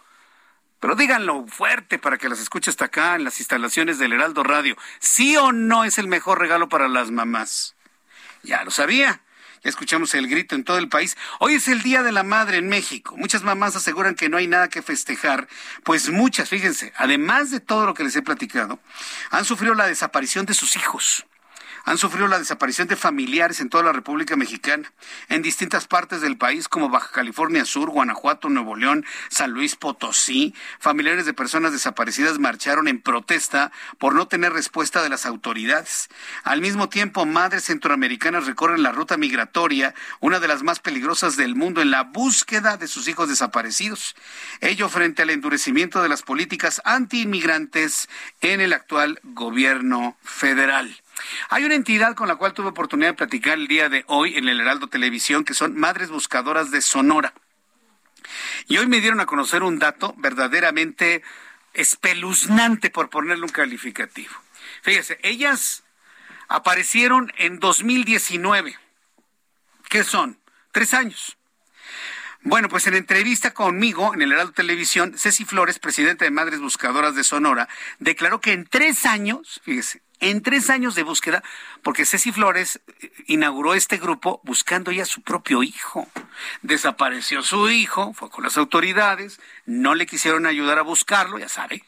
Pero díganlo fuerte para que las escuche hasta acá en las instalaciones del Heraldo Radio. ¿Sí o no es el mejor regalo para las mamás? Ya lo sabía. Ya escuchamos el grito en todo el país. Hoy es el Día de la Madre en México. Muchas mamás aseguran que no hay nada que festejar, pues muchas, fíjense, además de todo lo que les he platicado, han sufrido la desaparición de sus hijos han sufrido la desaparición de familiares en toda la República Mexicana, en distintas partes del país como Baja California Sur, Guanajuato, Nuevo León, San Luis Potosí. Familiares de personas desaparecidas marcharon en protesta por no tener respuesta de las autoridades. Al mismo tiempo, madres centroamericanas recorren la ruta migratoria, una de las más peligrosas del mundo, en la búsqueda de sus hijos desaparecidos. Ello frente al endurecimiento de las políticas antiinmigrantes en el actual gobierno federal. Hay una entidad con la cual tuve oportunidad de platicar el día de hoy en el Heraldo Televisión, que son Madres Buscadoras de Sonora. Y hoy me dieron a conocer un dato verdaderamente espeluznante, por ponerle un calificativo. Fíjese, ellas aparecieron en 2019. ¿Qué son? Tres años. Bueno, pues en entrevista conmigo en el Heraldo Televisión, Ceci Flores, presidenta de Madres Buscadoras de Sonora, declaró que en tres años, fíjese, en tres años de búsqueda, porque Ceci Flores eh, inauguró este grupo buscando ya su propio hijo. Desapareció su hijo, fue con las autoridades, no le quisieron ayudar a buscarlo, ya sabe.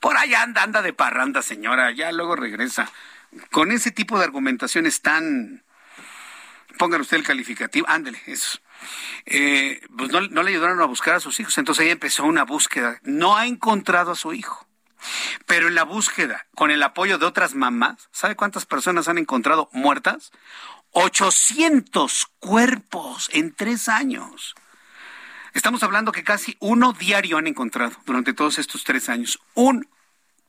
Por allá anda, anda de parranda, señora, ya luego regresa. Con ese tipo de argumentaciones tan... Póngale usted el calificativo, ándele, eso. Eh, pues no, no le ayudaron a buscar a sus hijos, entonces ella empezó una búsqueda. No ha encontrado a su hijo. Pero en la búsqueda, con el apoyo de otras mamás, ¿sabe cuántas personas han encontrado muertas? 800 cuerpos en tres años. Estamos hablando que casi uno diario han encontrado durante todos estos tres años. Un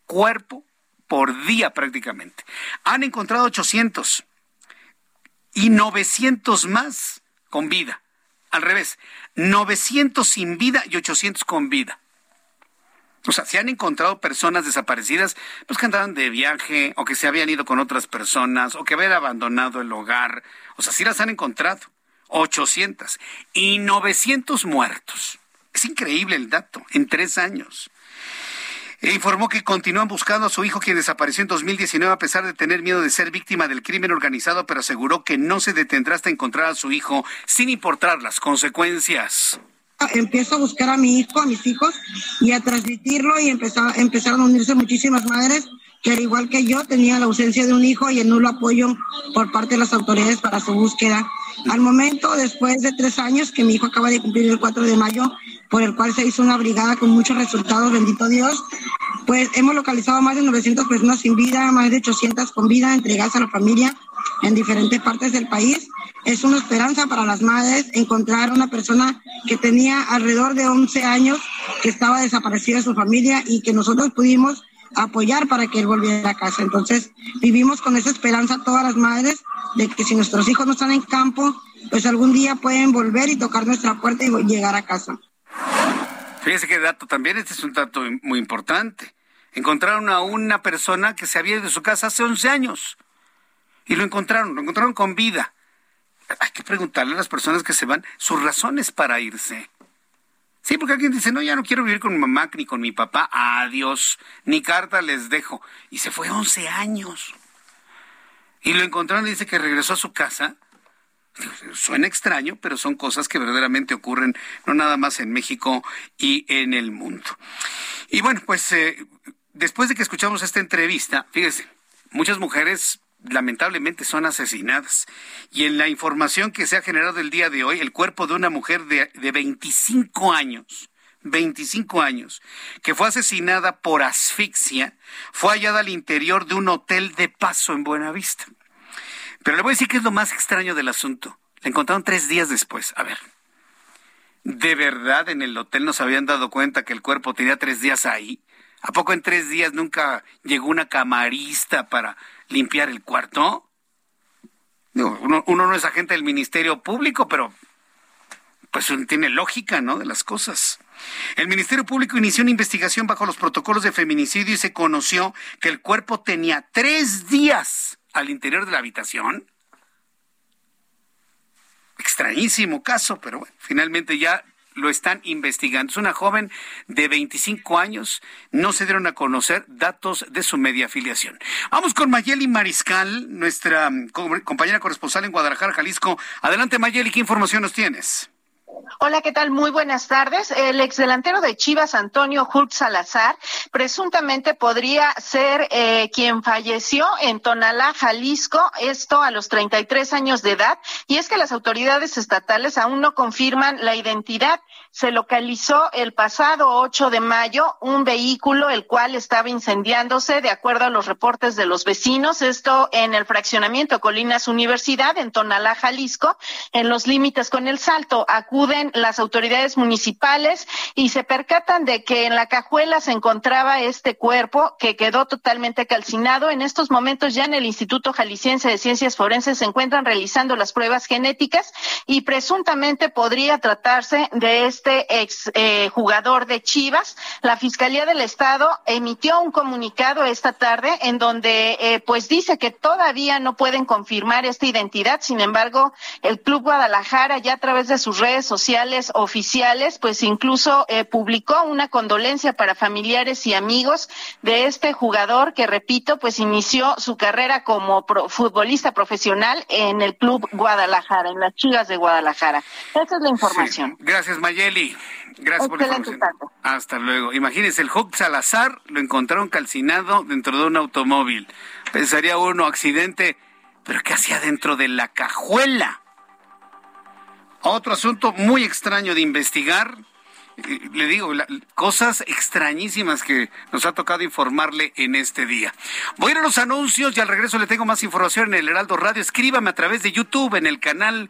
cuerpo por día prácticamente. Han encontrado 800 y 900 más con vida. Al revés, 900 sin vida y 800 con vida. O sea, se han encontrado personas desaparecidas, pues que andaban de viaje o que se habían ido con otras personas o que habían abandonado el hogar. O sea, sí las han encontrado. 800 y 900 muertos. Es increíble el dato, en tres años. E informó que continúan buscando a su hijo quien desapareció en 2019 a pesar de tener miedo de ser víctima del crimen organizado, pero aseguró que no se detendrá hasta encontrar a su hijo sin importar las consecuencias empiezo a buscar a mi hijo, a mis hijos y a transmitirlo y empezaron a unirse muchísimas madres que al igual que yo tenía la ausencia de un hijo y el nulo apoyo por parte de las autoridades para su búsqueda. Al momento, después de tres años que mi hijo acaba de cumplir el 4 de mayo, por el cual se hizo una brigada con muchos resultados, bendito Dios, pues hemos localizado más de 900 personas sin vida, más de 800 con vida entregadas a la familia en diferentes partes del país. Es una esperanza para las madres encontrar una persona que tenía alrededor de 11 años, que estaba desaparecida de su familia y que nosotros pudimos apoyar para que él volviera a casa. Entonces, vivimos con esa esperanza todas las madres de que si nuestros hijos no están en campo, pues algún día pueden volver y tocar nuestra puerta y llegar a casa. Fíjese qué dato también, este es un dato muy importante. Encontraron a una persona que se había ido de su casa hace 11 años y lo encontraron, lo encontraron con vida. Hay que preguntarle a las personas que se van sus razones para irse. Sí, porque alguien dice, no, ya no quiero vivir con mi mamá ni con mi papá. Adiós, ni carta les dejo. Y se fue 11 años. Y lo encontraron y dice que regresó a su casa. Suena extraño, pero son cosas que verdaderamente ocurren no nada más en México y en el mundo. Y bueno, pues eh, después de que escuchamos esta entrevista, fíjese, muchas mujeres lamentablemente son asesinadas. Y en la información que se ha generado el día de hoy, el cuerpo de una mujer de, de 25 años, 25 años, que fue asesinada por asfixia, fue hallada al interior de un hotel de paso en Buenavista. Pero le voy a decir que es lo más extraño del asunto. La encontraron tres días después. A ver, ¿de verdad en el hotel nos habían dado cuenta que el cuerpo tenía tres días ahí? ¿A poco en tres días nunca llegó una camarista para limpiar el cuarto? uno, uno, no es agente del Ministerio Público, pero pues tiene lógica, ¿no? De las cosas. El Ministerio Público inició una investigación bajo los protocolos de feminicidio y se conoció que el cuerpo tenía tres días al interior de la habitación. Extrañísimo caso, pero bueno, finalmente ya lo están investigando. Es una joven de 25 años. No se dieron a conocer datos de su media afiliación. Vamos con Mayeli Mariscal, nuestra mm, compañera corresponsal en Guadalajara, Jalisco. Adelante, Mayeli, ¿qué información nos tienes? Hola, ¿qué tal? Muy buenas tardes. El exdelantero de Chivas, Antonio Hult Salazar, presuntamente podría ser eh, quien falleció en Tonalá, Jalisco, esto a los 33 años de edad. Y es que las autoridades estatales aún no confirman la identidad. Se localizó el pasado 8 de mayo un vehículo el cual estaba incendiándose, de acuerdo a los reportes de los vecinos, esto en el fraccionamiento Colinas Universidad, en Tonalá, Jalisco, en los límites con el Salto. Acude las autoridades municipales y se percatan de que en la cajuela se encontraba este cuerpo que quedó totalmente calcinado. En estos momentos ya en el Instituto Jalisciense de Ciencias Forenses se encuentran realizando las pruebas genéticas y presuntamente podría tratarse de este ex eh, jugador de Chivas. La Fiscalía del Estado emitió un comunicado esta tarde en donde eh, pues dice que todavía no pueden confirmar esta identidad. Sin embargo, el Club Guadalajara ya a través de sus redes sociales oficiales, pues incluso eh, publicó una condolencia para familiares y amigos de este jugador que, repito, pues inició su carrera como futbolista profesional en el Club Guadalajara, en las Chivas de Guadalajara. Esa es la información. Gracias, Mayeli. Gracias por la información. Hasta luego. Imagínense, el Hulk Salazar lo encontraron calcinado dentro de un automóvil. Pensaría uno, accidente, pero ¿qué hacía dentro de la cajuela? Otro asunto muy extraño de investigar. Eh, le digo, cosas extrañísimas que nos ha tocado informarle en este día. Voy a ir a los anuncios y al regreso le tengo más información en el Heraldo Radio. Escríbame a través de YouTube en el canal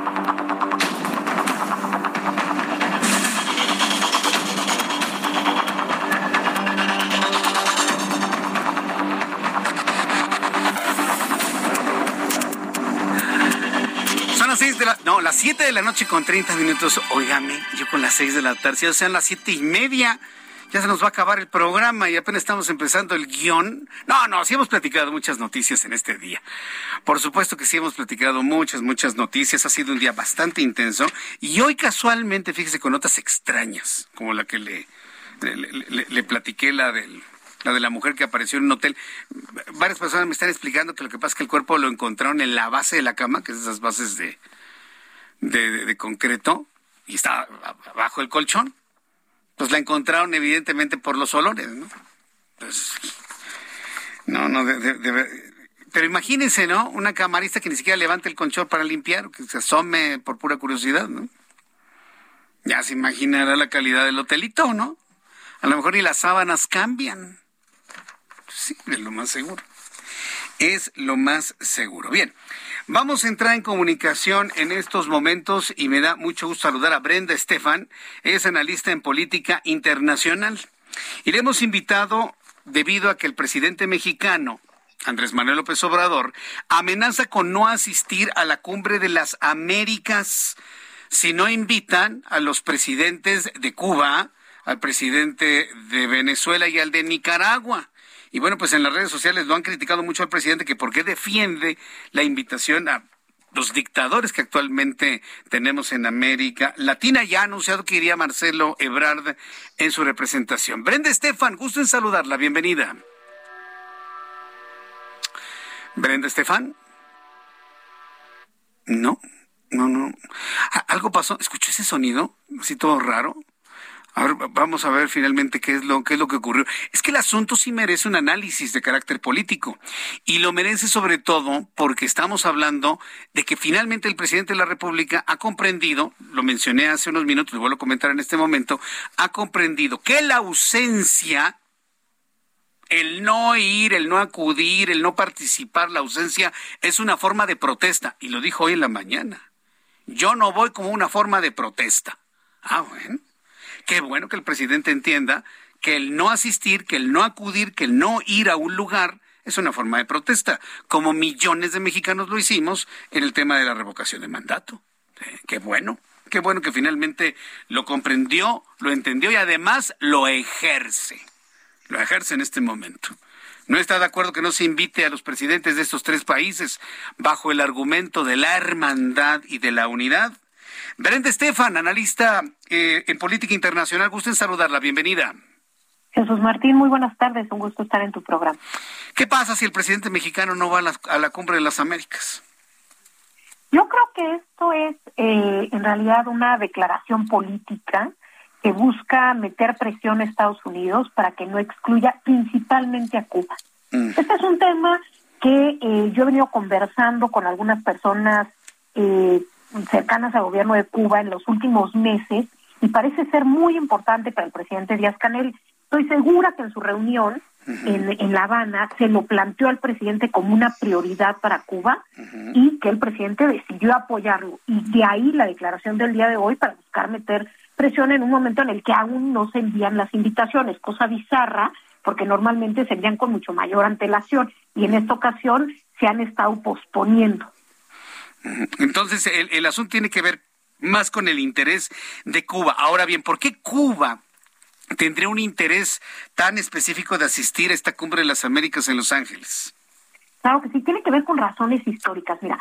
7 de la noche con 30 minutos. Óigame, yo con las 6 de la tarde, o sean las siete y media. Ya se nos va a acabar el programa y apenas estamos empezando el guion. No, no, sí hemos platicado muchas noticias en este día. Por supuesto que sí hemos platicado muchas, muchas noticias. Ha sido un día bastante intenso. Y hoy casualmente, fíjese, con notas extrañas, como la que le, le, le platiqué, la del la de la mujer que apareció en un hotel. Varias personas me están explicando que lo que pasa es que el cuerpo lo encontraron en la base de la cama, que es esas bases de, de, concreto, y está bajo el colchón. Pues la encontraron evidentemente por los olores, ¿no? Pues, no, no, pero imagínense, ¿no? Una camarista que ni siquiera levante el colchón para limpiar, que se asome por pura curiosidad, ¿no? Ya se imaginará la calidad del hotelito, ¿no? A lo mejor ni las sábanas cambian. Sí, es lo más seguro. Es lo más seguro. Bien, vamos a entrar en comunicación en estos momentos y me da mucho gusto saludar a Brenda Estefan. Es analista en política internacional. Y le hemos invitado debido a que el presidente mexicano, Andrés Manuel López Obrador, amenaza con no asistir a la cumbre de las Américas si no invitan a los presidentes de Cuba, al presidente de Venezuela y al de Nicaragua. Y bueno, pues en las redes sociales lo han criticado mucho al presidente que por qué defiende la invitación a los dictadores que actualmente tenemos en América Latina. Ya ha anunciado que iría Marcelo Ebrard en su representación. Brenda Estefan, gusto en saludarla. Bienvenida. Brenda Estefan. No, no, no. Algo pasó. ¿Escuchó ese sonido? Así todo raro. A ver, vamos a ver finalmente qué es lo qué es lo que ocurrió. Es que el asunto sí merece un análisis de carácter político y lo merece sobre todo porque estamos hablando de que finalmente el presidente de la República ha comprendido, lo mencioné hace unos minutos, lo vuelvo a comentar en este momento, ha comprendido que la ausencia el no ir, el no acudir, el no participar, la ausencia es una forma de protesta y lo dijo hoy en la mañana. Yo no voy como una forma de protesta. Ah, bueno. Qué bueno que el presidente entienda que el no asistir, que el no acudir, que el no ir a un lugar es una forma de protesta, como millones de mexicanos lo hicimos en el tema de la revocación de mandato. qué bueno, qué bueno que finalmente lo comprendió, lo entendió y además lo ejerce. Lo ejerce en este momento. No está de acuerdo que no se invite a los presidentes de estos tres países bajo el argumento de la hermandad y de la unidad. Brenda Estefan, analista eh, en política internacional, gusto en saludarla. Bienvenida. Jesús Martín, muy buenas tardes. Un gusto estar en tu programa. ¿Qué pasa si el presidente mexicano no va a la, cumbre de las Américas? Yo creo que esto es eh, en realidad una declaración política que busca meter presión a Estados Unidos para que no excluya principalmente a Cuba. Mm. Este es un tema que eh, yo he venido conversando con algunas personas eh, cercanas al gobierno de Cuba en los últimos meses y parece ser muy importante para el presidente Díaz Canel. Estoy segura que en su reunión en, en, La Habana se lo planteó al presidente como una prioridad para Cuba y que el presidente decidió apoyarlo. Y de ahí la declaración del día de hoy para buscar meter presión en un momento en el que aún no se envían las invitaciones, cosa bizarra, porque normalmente se envían con mucho mayor antelación y en esta ocasión se han estado posponiendo. Entonces, el, asunto tiene que ver más con el interés de Cuba. Ahora bien, ¿por qué Cuba tendría un interés tan específico de asistir a esta cumbre de las Américas en Los Ángeles? Claro que sí, tiene que ver con razones históricas. Mira,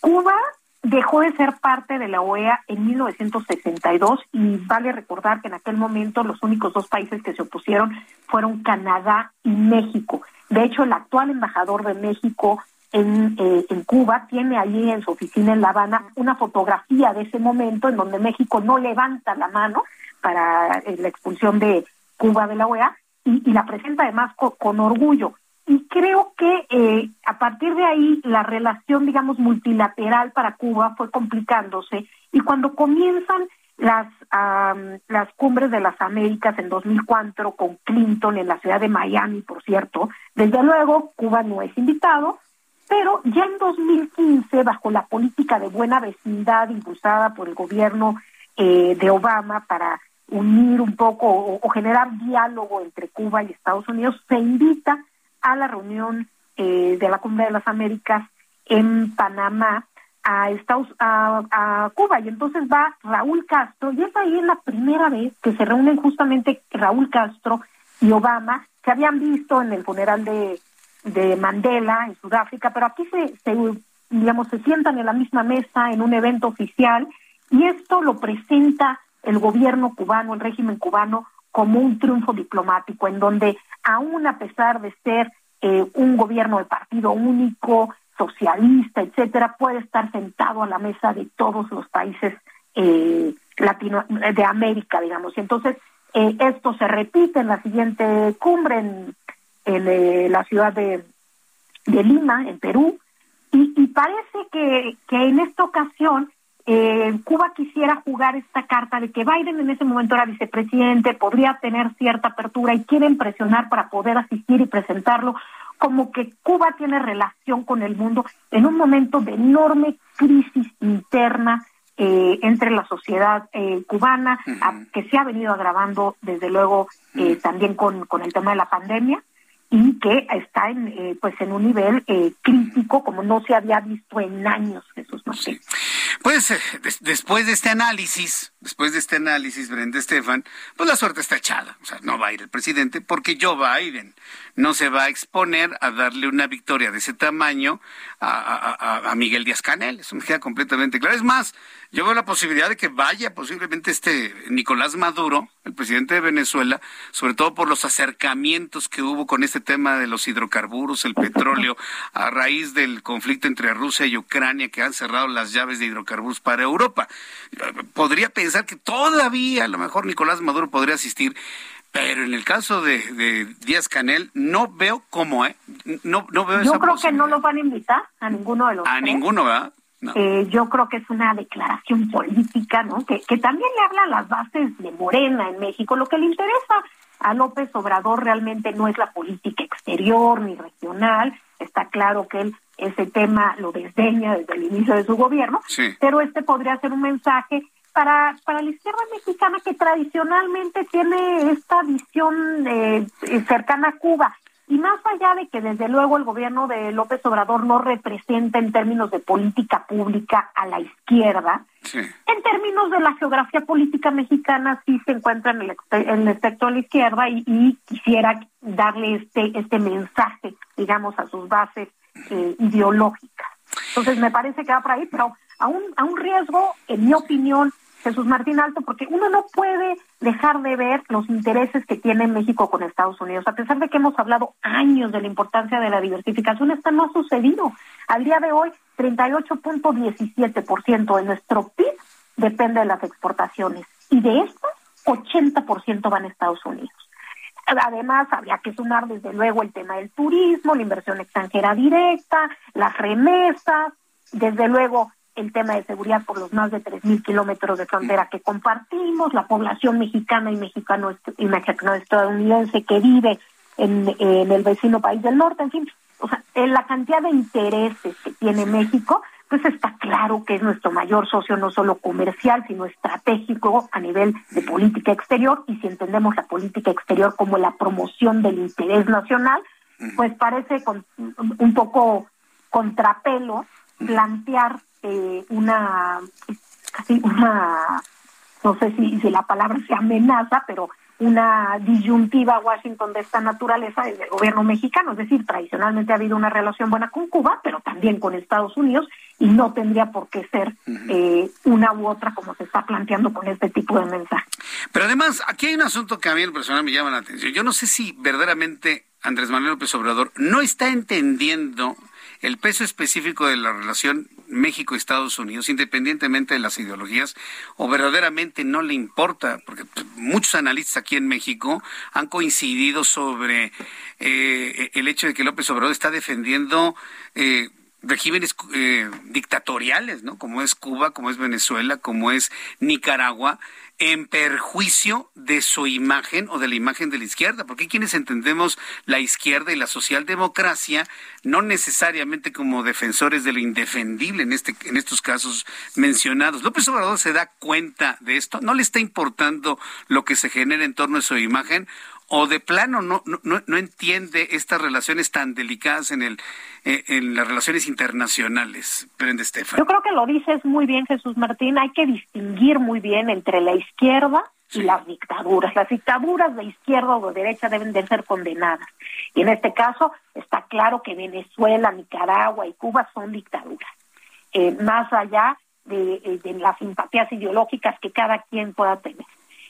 Cuba dejó de ser parte de la OEA en 1962 y vale recordar que en aquel momento los únicos dos países que se opusieron fueron Canadá y México. De hecho, el actual embajador de México en, eh, en Cuba tiene allí en su oficina en La Habana una fotografía de ese momento en donde México no levanta la mano para eh, la expulsión de Cuba de la OEA y, la presenta además con, orgullo. Y creo que eh, a partir de ahí la relación, digamos, multilateral para Cuba fue complicándose y cuando comienzan las las cumbres de las Américas en 2004 con Clinton en la ciudad de Miami, por cierto, desde luego Cuba no es invitado, pero ya en 2015, bajo la política de buena vecindad impulsada por el gobierno eh, de Obama para unir un poco o, generar diálogo entre Cuba y Estados Unidos, se invita a la reunión eh, de la Cumbre de las Américas en Panamá a, Estados, a, Cuba. Y entonces va Raúl Castro y es ahí la primera vez que se reúnen justamente Raúl Castro y Obama, que habían visto en el funeral de de Mandela en Sudáfrica, pero aquí se, digamos, se sientan en la misma mesa en un evento oficial y esto lo presenta el gobierno cubano, el régimen cubano, como un triunfo diplomático, en donde aún a pesar de ser eh, un gobierno de partido único, socialista, etcétera, puede estar sentado a la mesa de todos los países eh, latino de América, digamos. Entonces eh, esto se repite en la siguiente cumbre en en eh, la ciudad de, de, Lima, en Perú, y, y parece que, que, en esta ocasión eh, Cuba quisiera jugar esta carta de que Biden en ese momento era vicepresidente, podría tener cierta apertura y quieren presionar para poder asistir y presentarlo, como que Cuba tiene relación con el mundo en un momento de enorme crisis interna eh, entre la sociedad eh, cubana, que se ha venido agravando desde luego eh, también con, con el tema de la pandemia y que está en eh, pues en un nivel eh, crítico como no se había visto en años Jesús Martín. Pues eh, después de este análisis, después de este análisis, Brenda Estefan, pues la suerte está echada. O sea, no va a ir el presidente porque Joe Biden no se va a exponer a darle una victoria de ese tamaño a, a Miguel Díaz Canel. Eso me queda completamente claro. Es más, yo veo la posibilidad de que vaya posiblemente este Nicolás Maduro, el presidente de Venezuela, sobre todo por los acercamientos que hubo con este tema de los hidrocarburos, el petróleo, a raíz del conflicto entre Rusia y Ucrania que han cerrado las llaves de hidrocarburos para Europa. Podría pensar que todavía a lo mejor Nicolás Maduro podría asistir, pero en el caso de, Díaz Canel no veo cómo, ¿eh? No, no veo Yo creo que no lo van a invitar a ninguno de los A ninguno, ¿verdad? Eh, yo creo que es una declaración política, ¿no? Que, que también le habla a las bases de Morena en México. Lo que le interesa a López Obrador realmente no es la política exterior ni regional. Está claro que él ese tema lo desdeña desde el inicio de su gobierno, pero este podría ser un mensaje para, para la izquierda mexicana que tradicionalmente tiene esta visión eh, cercana a Cuba y más allá de que desde luego el gobierno de López Obrador no representa en términos de política pública a la izquierda, en términos de la geografía política mexicana sí se encuentra en el, en el espectro de la izquierda y, quisiera darle este, este mensaje, digamos, a sus bases eh, ideológicas. Entonces me parece que va por ahí, pero a un, a un riesgo, en mi opinión, Jesús Martín Alto, porque uno no puede dejar de ver los intereses que tiene México con Estados Unidos. A pesar de que hemos hablado años de la importancia de la diversificación, esto no ha sucedido. Al día de hoy, 38.17% de nuestro PIB depende de las exportaciones y de estos, 80% van a Estados Unidos. Además, habría que sumar desde luego el tema del turismo, la inversión extranjera directa, las remesas, desde luego el tema de seguridad por los más de 3.000 kilómetros de frontera que compartimos, la población mexicana y mexicano y mexicano estadounidense que vive en, el vecino país del norte, en fin, o sea, en la cantidad de intereses que tiene México, pues está claro que es nuestro mayor socio no solo comercial, sino estratégico a nivel de política exterior, y si entendemos la política exterior como la promoción del interés nacional, pues parece con, un poco contrapelo plantear eh, una, casi una, no sé si, si la palabra se amenaza, pero una disyuntiva Washington de esta naturaleza desde el gobierno mexicano. Es decir, tradicionalmente ha habido una relación buena con Cuba, pero también con Estados Unidos, y no tendría por qué ser eh, una u otra como se está planteando con este tipo de mensaje. Pero además, aquí hay un asunto que a mí el personal me llama la atención. Yo no sé si verdaderamente Andrés Manuel López Obrador no está entendiendo el peso específico de la relación México-Estados Unidos, independientemente de las ideologías, o verdaderamente no le importa, porque pues, muchos analistas aquí en México han coincidido sobre eh, el hecho de que López Obrador está defendiendo eh, regímenes eh, dictatoriales, ¿no? Como es Cuba, como es Venezuela, como es Nicaragua, en perjuicio de su imagen o de la imagen de la izquierda, porque quienes entendemos la izquierda y la socialdemocracia no necesariamente como defensores de lo indefendible en este en estos casos mencionados. López Obrador se da cuenta de esto, no le está importando lo que se genera en torno a su imagen o de plano no, no, no entiende estas relaciones tan delicadas en, el, eh, en las relaciones internacionales. Prende Estefan. Yo creo que lo dices muy bien, Jesús Martín. Hay que distinguir muy bien entre la izquierda y las dictaduras. Las dictaduras de izquierda o de derecha deben de ser condenadas. Y en este caso está claro que Venezuela, Nicaragua y Cuba son dictaduras. Eh, más allá de, eh, de las simpatías ideológicas que cada quien pueda tener.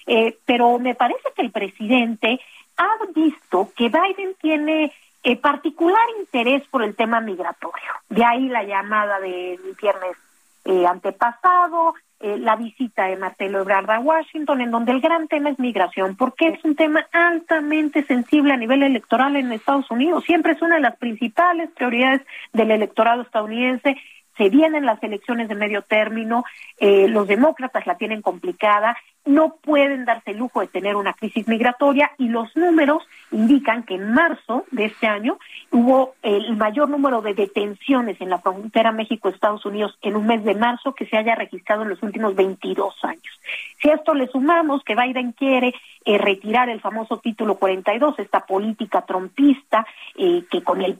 Eh, pero me parece que el presidente ha visto que Biden tiene eh, particular interés por el tema migratorio. De ahí la llamada del viernes eh, antepasado, la visita de Marcelo Ebrard a Washington, en donde el gran tema es migración, porque es un tema altamente sensible a nivel electoral en Estados Unidos. Siempre es una de las principales prioridades del electorado estadounidense se vienen las elecciones de medio término, eh, los demócratas la tienen complicada, no pueden darse el lujo de tener una crisis migratoria y los números indican que en marzo de este año hubo el mayor número de detenciones en la frontera México-Estados Unidos en un mes de marzo que se haya registrado en los últimos 22 años. Si a esto le sumamos que Biden quiere eh, retirar el famoso título 42, esta política trompista eh, que con el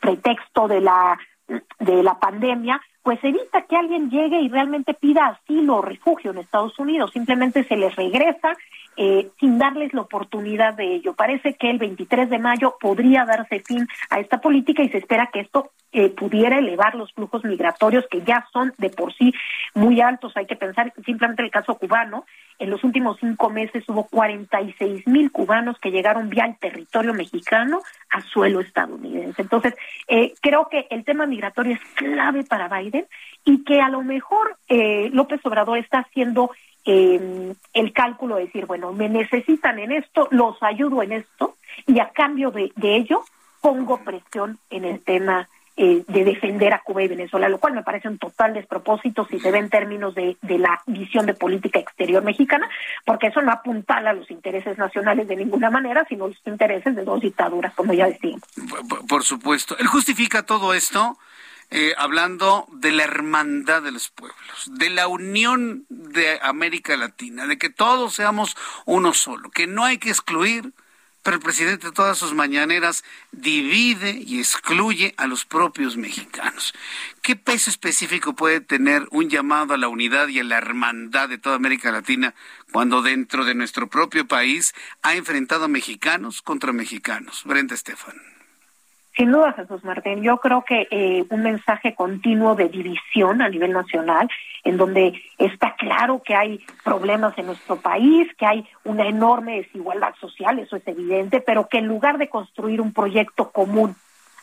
pretexto de la de la pandemia, pues evita que alguien llegue y realmente pida asilo o refugio en Estados Unidos, simplemente se les regresa eh, sin darles la oportunidad de ello. Parece que el 23 de mayo podría darse fin a esta política y se espera que esto eh, pudiera elevar los flujos migratorios que ya son de por sí muy altos. Hay que pensar simplemente el caso cubano. En los últimos cinco meses hubo 46 mil cubanos que llegaron vía el territorio mexicano a suelo estadounidense. Entonces, eh, creo que el tema migratorio es clave para Biden y que a lo mejor eh, López Obrador está haciendo eh, el cálculo de decir, bueno, me necesitan en esto, los ayudo en esto y a cambio de, ello pongo presión en el tema eh, de defender a Cuba y Venezuela, lo cual me parece un total despropósito si se ve en términos de, de, la visión de política exterior mexicana, porque eso no apuntala a los intereses nacionales de ninguna manera, sino los intereses de dos dictaduras, como ya. Por, por supuesto. Él justifica todo esto eh, hablando de la hermandad de los pueblos, de la unión de América Latina, de que todos seamos uno solo, que no hay que excluir pero el presidente de todas sus mañaneras divide y excluye a los propios mexicanos. ¿Qué peso específico puede tener un llamado a la unidad y a la hermandad de toda América Latina cuando dentro de nuestro propio país ha enfrentado a mexicanos contra mexicanos? Brenda Estefan. Sin duda, Jesús Martín. Yo creo que eh, un mensaje continuo de división a nivel nacional, en donde está claro que hay problemas en nuestro país, que hay una enorme desigualdad social, eso es evidente, pero que en lugar de construir un proyecto común,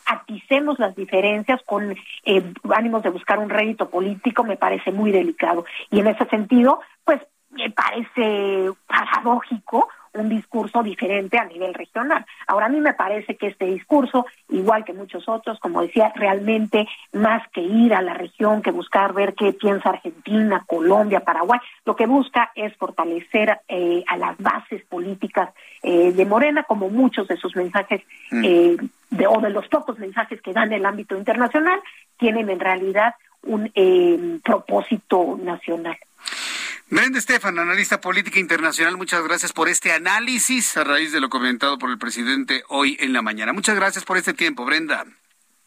aticemos las diferencias con eh, ánimos de buscar un rédito político, me parece muy delicado. Y en ese sentido, pues me parece paradójico un discurso diferente a nivel regional. Ahora a mí me parece que este discurso, igual que muchos otros, como decía, realmente más que ir a la región, que buscar ver qué piensa Argentina, Colombia, Paraguay, lo que busca es fortalecer eh, a las bases políticas eh, de Morena, como muchos de sus mensajes mm. eh, de, o de los pocos mensajes que dan en el ámbito internacional, tienen en realidad un propósito nacional. Brenda Estefan, analista política internacional, muchas gracias por este análisis a raíz de lo comentado por el presidente hoy en la mañana. Muchas gracias por este tiempo, Brenda.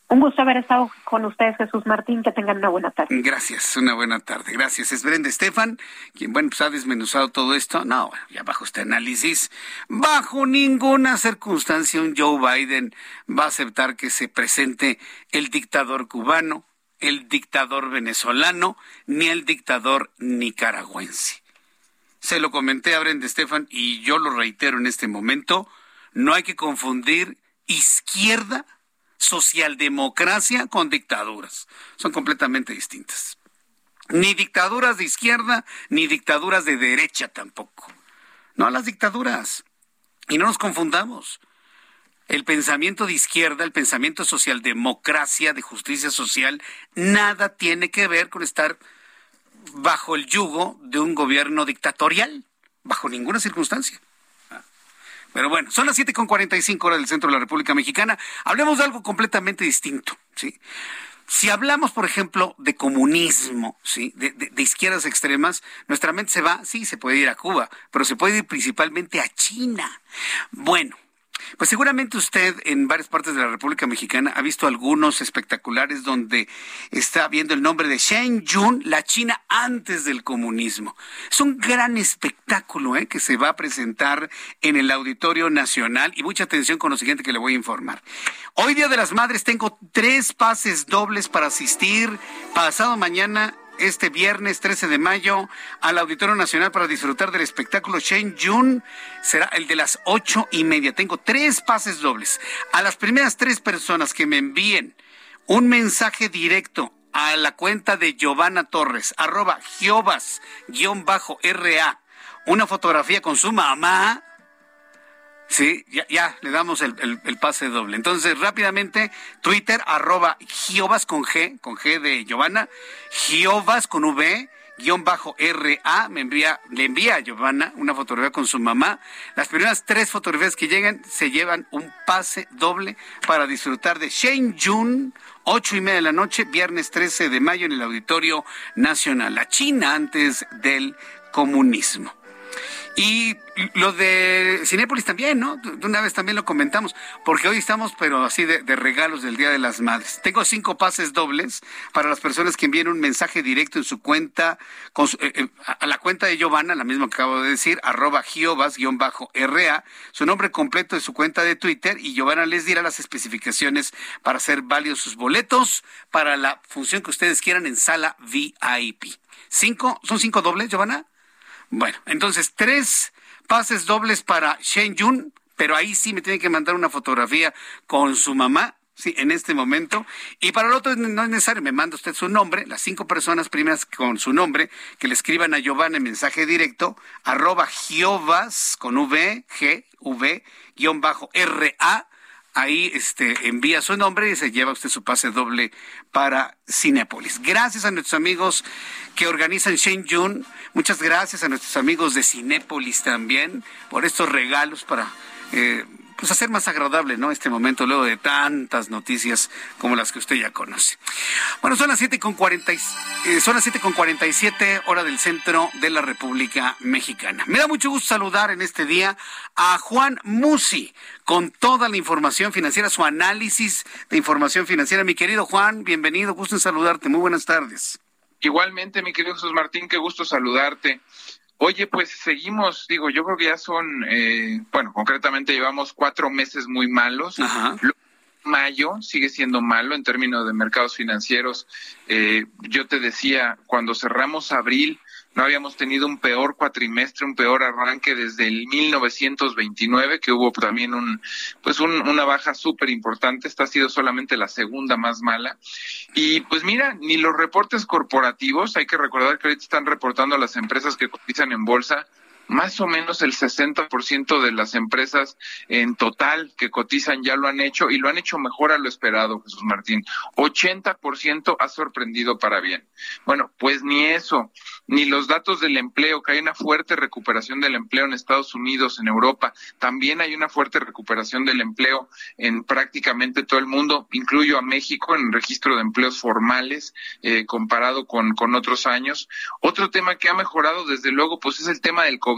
Un gusto haber estado con ustedes, Jesús Martín. Que tengan una buena tarde. Gracias, una buena tarde. Gracias. Es Brenda Estefan, quien, bueno, pues ha desmenuzado todo esto. No, ya bajo este análisis, bajo ninguna circunstancia un Joe Biden va a aceptar que se presente el dictador cubano el dictador venezolano ni el dictador nicaragüense. Se lo comenté a Brenda Estefan y yo lo reitero en este momento, no hay que confundir izquierda, socialdemocracia con dictaduras. Son completamente distintas. Ni dictaduras de izquierda, ni dictaduras de derecha tampoco. No a las dictaduras. Y no nos confundamos el pensamiento de izquierda, el pensamiento socialdemocracia, de justicia social, nada tiene que ver con estar bajo el yugo de un gobierno dictatorial, bajo ninguna circunstancia. Pero bueno, son las 7.45 horas del centro de la República Mexicana. Hablemos de algo completamente distinto, ¿sí? Si hablamos, por ejemplo, de comunismo, ¿sí? De, de, izquierdas extremas, nuestra mente se va, sí, se puede ir a Cuba, pero se puede ir principalmente a China. Bueno, pues seguramente usted en varias partes de la República Mexicana ha visto algunos espectaculares donde está viendo el nombre de Yun, la China antes del comunismo. Es un gran espectáculo ¿eh? que se va a presentar en el Auditorio Nacional y mucha atención con lo siguiente que le voy a informar. Hoy Día de las Madres tengo tres pases dobles para asistir pasado mañana este viernes 13 de mayo al Auditorio Nacional para disfrutar del espectáculo Shen Jun. Será el de las ocho y media. Tengo tres pases dobles. A las primeras tres personas que me envíen un mensaje directo a la cuenta de Giovanna Torres, arroba Giovas, guion bajo RA, una fotografía con su mamá, Sí, ya, ya le damos el, pase doble. Entonces, rápidamente, Twitter, arroba Giovas con G, con G de Giovanna, Giovas con V, guion bajo RA, me envía, le envía a Giovanna una fotografía con su mamá. Las primeras tres fotografías que llegan se llevan un pase doble para disfrutar de Shane Jun, ocho y media de la noche, viernes 13 de mayo en el Auditorio Nacional, la China antes del comunismo. Y lo de Cinépolis también, ¿no? De una vez también lo comentamos, porque hoy estamos, pero así de, regalos del Día de las Madres. Tengo cinco pases dobles para las personas que envíen un mensaje directo en su cuenta, con eh, eh, a la cuenta de Giovanna, la misma que acabo de decir, arroba giovas-ra, su nombre completo de su cuenta de Twitter, y Giovanna les dirá las especificaciones para hacer válidos sus boletos para la función que ustedes quieran en sala VIP. ¿Cinco? ¿Son cinco dobles, Giovanna? Bueno, entonces tres pases dobles para Shen Yun, pero ahí sí me tiene que mandar una fotografía con su mamá, sí, en este momento. Y para el otro no es necesario, me manda usted su nombre, las cinco personas primeras con su nombre, que le escriban a Giovanna en mensaje directo, arroba Giovas con V, G, V, guion bajo R, A, ahí este, envía su nombre y se lleva usted su pase doble para Cinépolis. Gracias a nuestros amigos que organizan Shane Jun. Muchas gracias a nuestros amigos de Cinépolis también por estos regalos para eh, pues hacer más agradable, ¿no? Este momento luego de tantas noticias como las que usted ya conoce. Bueno, son las siete con cuarenta eh, son las siete con cuarenta y siete hora del centro de la República Mexicana. Me da mucho gusto saludar en este día a Juan Musi con toda la información financiera, su análisis de información financiera. Mi querido Juan, bienvenido, gusto en saludarte. Muy buenas tardes. Igualmente, mi querido Jesús Martín, qué gusto saludarte. Oye, pues seguimos, digo, yo creo que ya son, eh, bueno, concretamente llevamos cuatro meses muy malos. Mayo sigue siendo malo en términos de mercados financieros. Eh, yo te decía, cuando cerramos abril, no habíamos tenido un peor cuatrimestre, un peor arranque desde el 1929, que hubo también un, pues una baja súper importante. Esta ha sido solamente la segunda más mala. Y pues mira, ni los reportes corporativos, hay que recordar que ahorita están reportando las empresas que cotizan en bolsa, más o menos el 60% de las empresas en total que cotizan ya lo han hecho y lo han hecho mejor a lo esperado, Jesús Martín. 80% ha sorprendido para bien. Bueno, pues ni eso, ni los datos del empleo, que hay una fuerte recuperación del empleo en Estados Unidos, en Europa, también hay una fuerte recuperación del empleo en prácticamente todo el mundo, incluyo a México en el registro de empleos formales eh, comparado con, con otros años. Otro tema que ha mejorado, desde luego, pues es el tema del COVID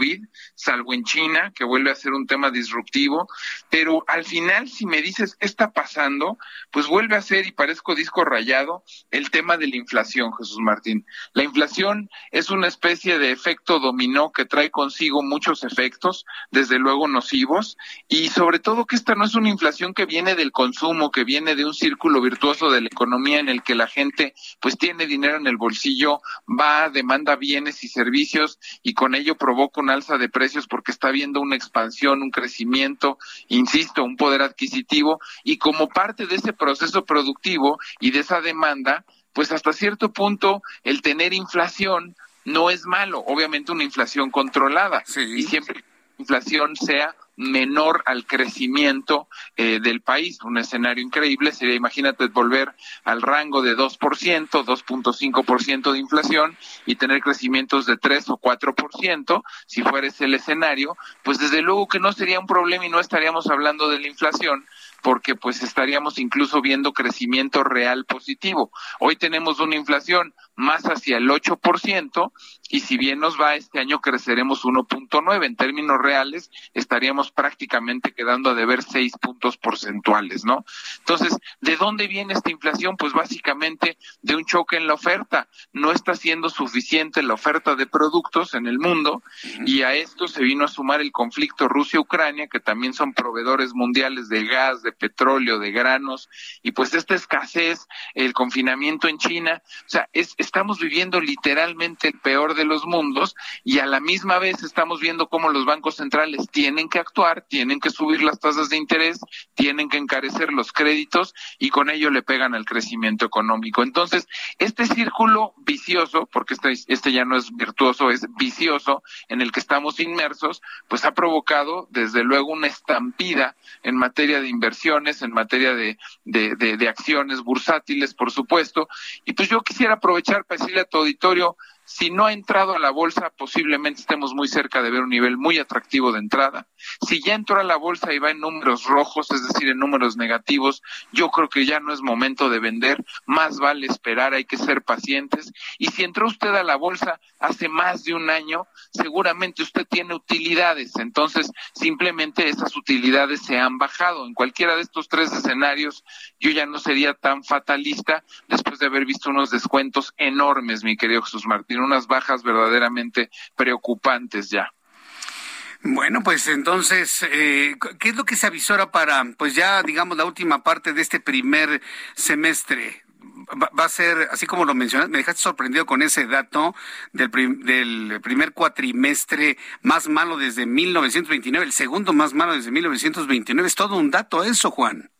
salvo en China, que vuelve a ser un tema disruptivo, pero al final, si me dices qué está pasando, pues vuelve a ser, y parezco disco rayado, el tema de la inflación, Jesús Martín. La inflación es una especie de efecto dominó que trae consigo muchos efectos, desde luego nocivos, y sobre todo que esta no es una inflación que viene del consumo, que viene de un círculo virtuoso de la economía en el que la gente pues tiene dinero en el bolsillo, va, demanda bienes y servicios y con ello provoca alza de precios porque está habiendo una expansión, un crecimiento, insisto, un poder adquisitivo y como parte de ese proceso productivo y de esa demanda, pues hasta cierto punto el tener inflación no es malo, obviamente una inflación controlada. Y siempre inflación sea menor al crecimiento eh, del país. Un escenario increíble sería, imagínate, volver al rango de 2%, 2.5% de inflación y tener crecimientos de 3 o 4%, si fuera ese el escenario, pues desde luego que no sería un problema y no estaríamos hablando de la inflación, porque pues estaríamos incluso viendo crecimiento real positivo. Hoy tenemos una inflación más hacia el 8% y si bien nos va este año creceremos 1.9 en términos reales estaríamos prácticamente quedando a deber 6 puntos porcentuales, ¿no? Entonces, ¿de dónde viene esta inflación? Pues básicamente de un choque en la oferta. No está siendo suficiente la oferta de productos en el mundo y a esto se vino a sumar el conflicto Rusia-Ucrania, que también son proveedores mundiales de gas, de petróleo, de granos y pues esta escasez, el confinamiento en China, o sea, es estamos viviendo literalmente el peor de los mundos y a la misma vez estamos viendo cómo los bancos centrales tienen que actuar, tienen que subir las tasas de interés, tienen que encarecer los créditos y con ello le pegan al crecimiento económico. Entonces, este círculo vicioso, porque este, este ya no es virtuoso, es vicioso, en el que estamos inmersos, pues ha provocado desde luego una estampida en materia de en materia de, de, de, de acciones bursátiles, por supuesto. Y pues yo quisiera aprovechar para decirle a tu auditorio, si no ha entrado a la bolsa, posiblemente estemos muy cerca de ver un nivel muy atractivo de entrada. Si ya entró a la bolsa y va en números rojos, es decir, en números negativos, yo creo que ya no es momento de vender, más vale esperar, hay que ser pacientes. Y si entró usted a la bolsa hace más de un año, seguramente usted tiene utilidades, entonces simplemente esas utilidades se han bajado. En cualquiera de estos tres escenarios, yo ya no sería tan fatalista después de haber visto unos descuentos enormes, mi querido Jesús Martín unas bajas verdaderamente preocupantes ya. Bueno, pues entonces, eh, ¿qué es lo que se avisora para, pues ya digamos, la última parte de este primer semestre? Va, a ser, así como lo mencionaste, me dejaste sorprendido con ese dato del, del primer cuatrimestre más malo desde 1929, el segundo más malo desde 1929. Es todo un dato eso, Juan.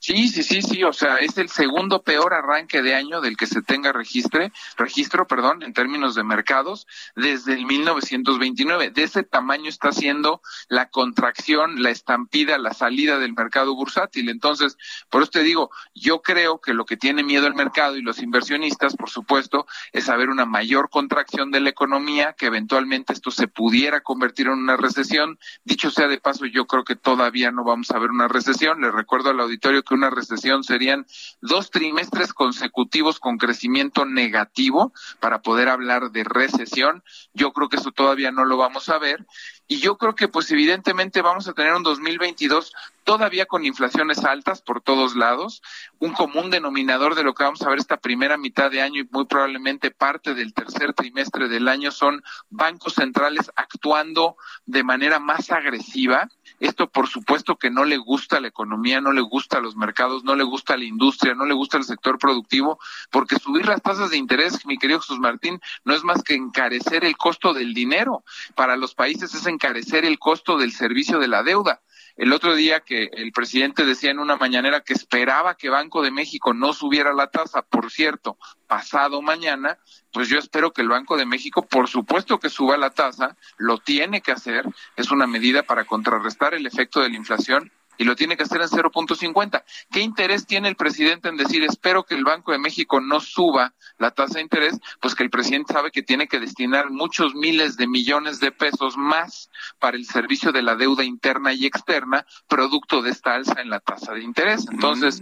Sí, sí, sí, sí, o sea, es el segundo peor arranque de año del que se tenga registre, registro, perdón, en términos de mercados desde el 1929. De ese tamaño está siendo la contracción, la estampida, la salida del mercado bursátil. Entonces, por eso te digo, yo creo que lo que tiene miedo el mercado y los inversionistas, por supuesto, es saber una mayor contracción de la economía, que eventualmente esto se pudiera convertir en una recesión. Dicho sea de paso, yo creo que todavía no vamos a ver una recesión. Le recuerdo al auditorio que una recesión serían dos trimestres consecutivos con crecimiento negativo para poder hablar de recesión. Yo creo que eso todavía no lo vamos a ver. Y yo creo que pues evidentemente vamos a tener un 2022 todavía con inflaciones altas por todos lados, un común denominador de lo que vamos a ver esta primera mitad de año y muy probablemente parte del tercer trimestre del año son bancos centrales actuando de manera más agresiva. Esto por supuesto que no le gusta a la economía, no le gusta a los mercados, no le gusta a la industria, no le gusta al sector productivo, porque subir las tasas de interés, mi querido Jesús Martín, no es más que encarecer el costo del dinero. Para los países es encarecer el costo del servicio de la deuda. El otro día que el presidente decía en una mañanera que esperaba que Banco de México no subiera la tasa, por cierto, pasado mañana, pues yo espero que el Banco de México, por supuesto que suba la tasa, lo tiene que hacer, es una medida para contrarrestar el efecto de la inflación y lo tiene que hacer en 0.50. ¿Qué interés tiene el presidente en decir espero que el Banco de México no suba la tasa de interés? Pues que el presidente sabe que tiene que destinar muchos miles de millones de pesos más para el servicio de la deuda interna y externa, producto de esta alza en la tasa de interés. Entonces,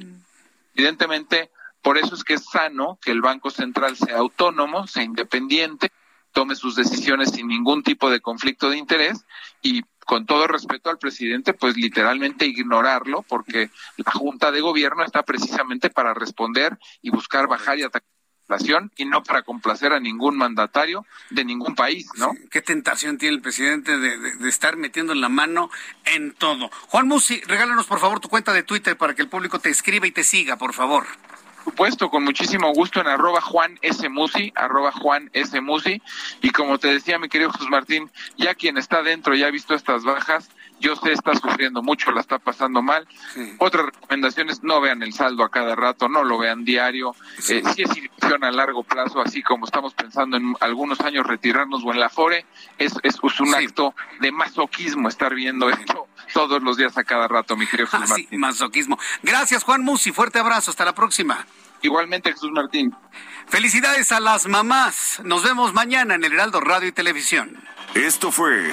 evidentemente, por eso es que es sano que el Banco Central sea autónomo, sea independiente, tome sus decisiones sin ningún tipo de conflicto de interés y con todo respeto al presidente, pues literalmente ignorarlo, porque la Junta de Gobierno está precisamente para responder y buscar bajar y atacar la inflación y no para complacer a ningún mandatario de ningún país, ¿no? Sí, qué tentación tiene el presidente de, de, de, estar metiendo la mano en todo. Juan Musi, regálanos por favor tu cuenta de Twitter para que el público te escriba y te siga, por favor supuesto, con muchísimo gusto en arroba Juan S. Musi, arroba Juan S. Musi. Y como te decía, mi querido Jesús Martín, ya quien está dentro ya ha visto estas bajas, yo sé, está sufriendo mucho, la está pasando mal. Sí. Otra recomendación es no vean el saldo a cada rato, no lo vean diario. Sí. Eh, si es inversión a largo plazo, así como estamos pensando en algunos años retirarnos o en la FORE, es, es, es un sí. acto de masoquismo estar viendo esto todos los días a cada rato, mi querido Jesús ah, Martín. masoquismo. Gracias, Juan Musi. Fuerte abrazo. Hasta la próxima. Igualmente, Jesús Martín. Felicidades a las mamás. Nos vemos mañana en el Heraldo Radio y Televisión. Esto fue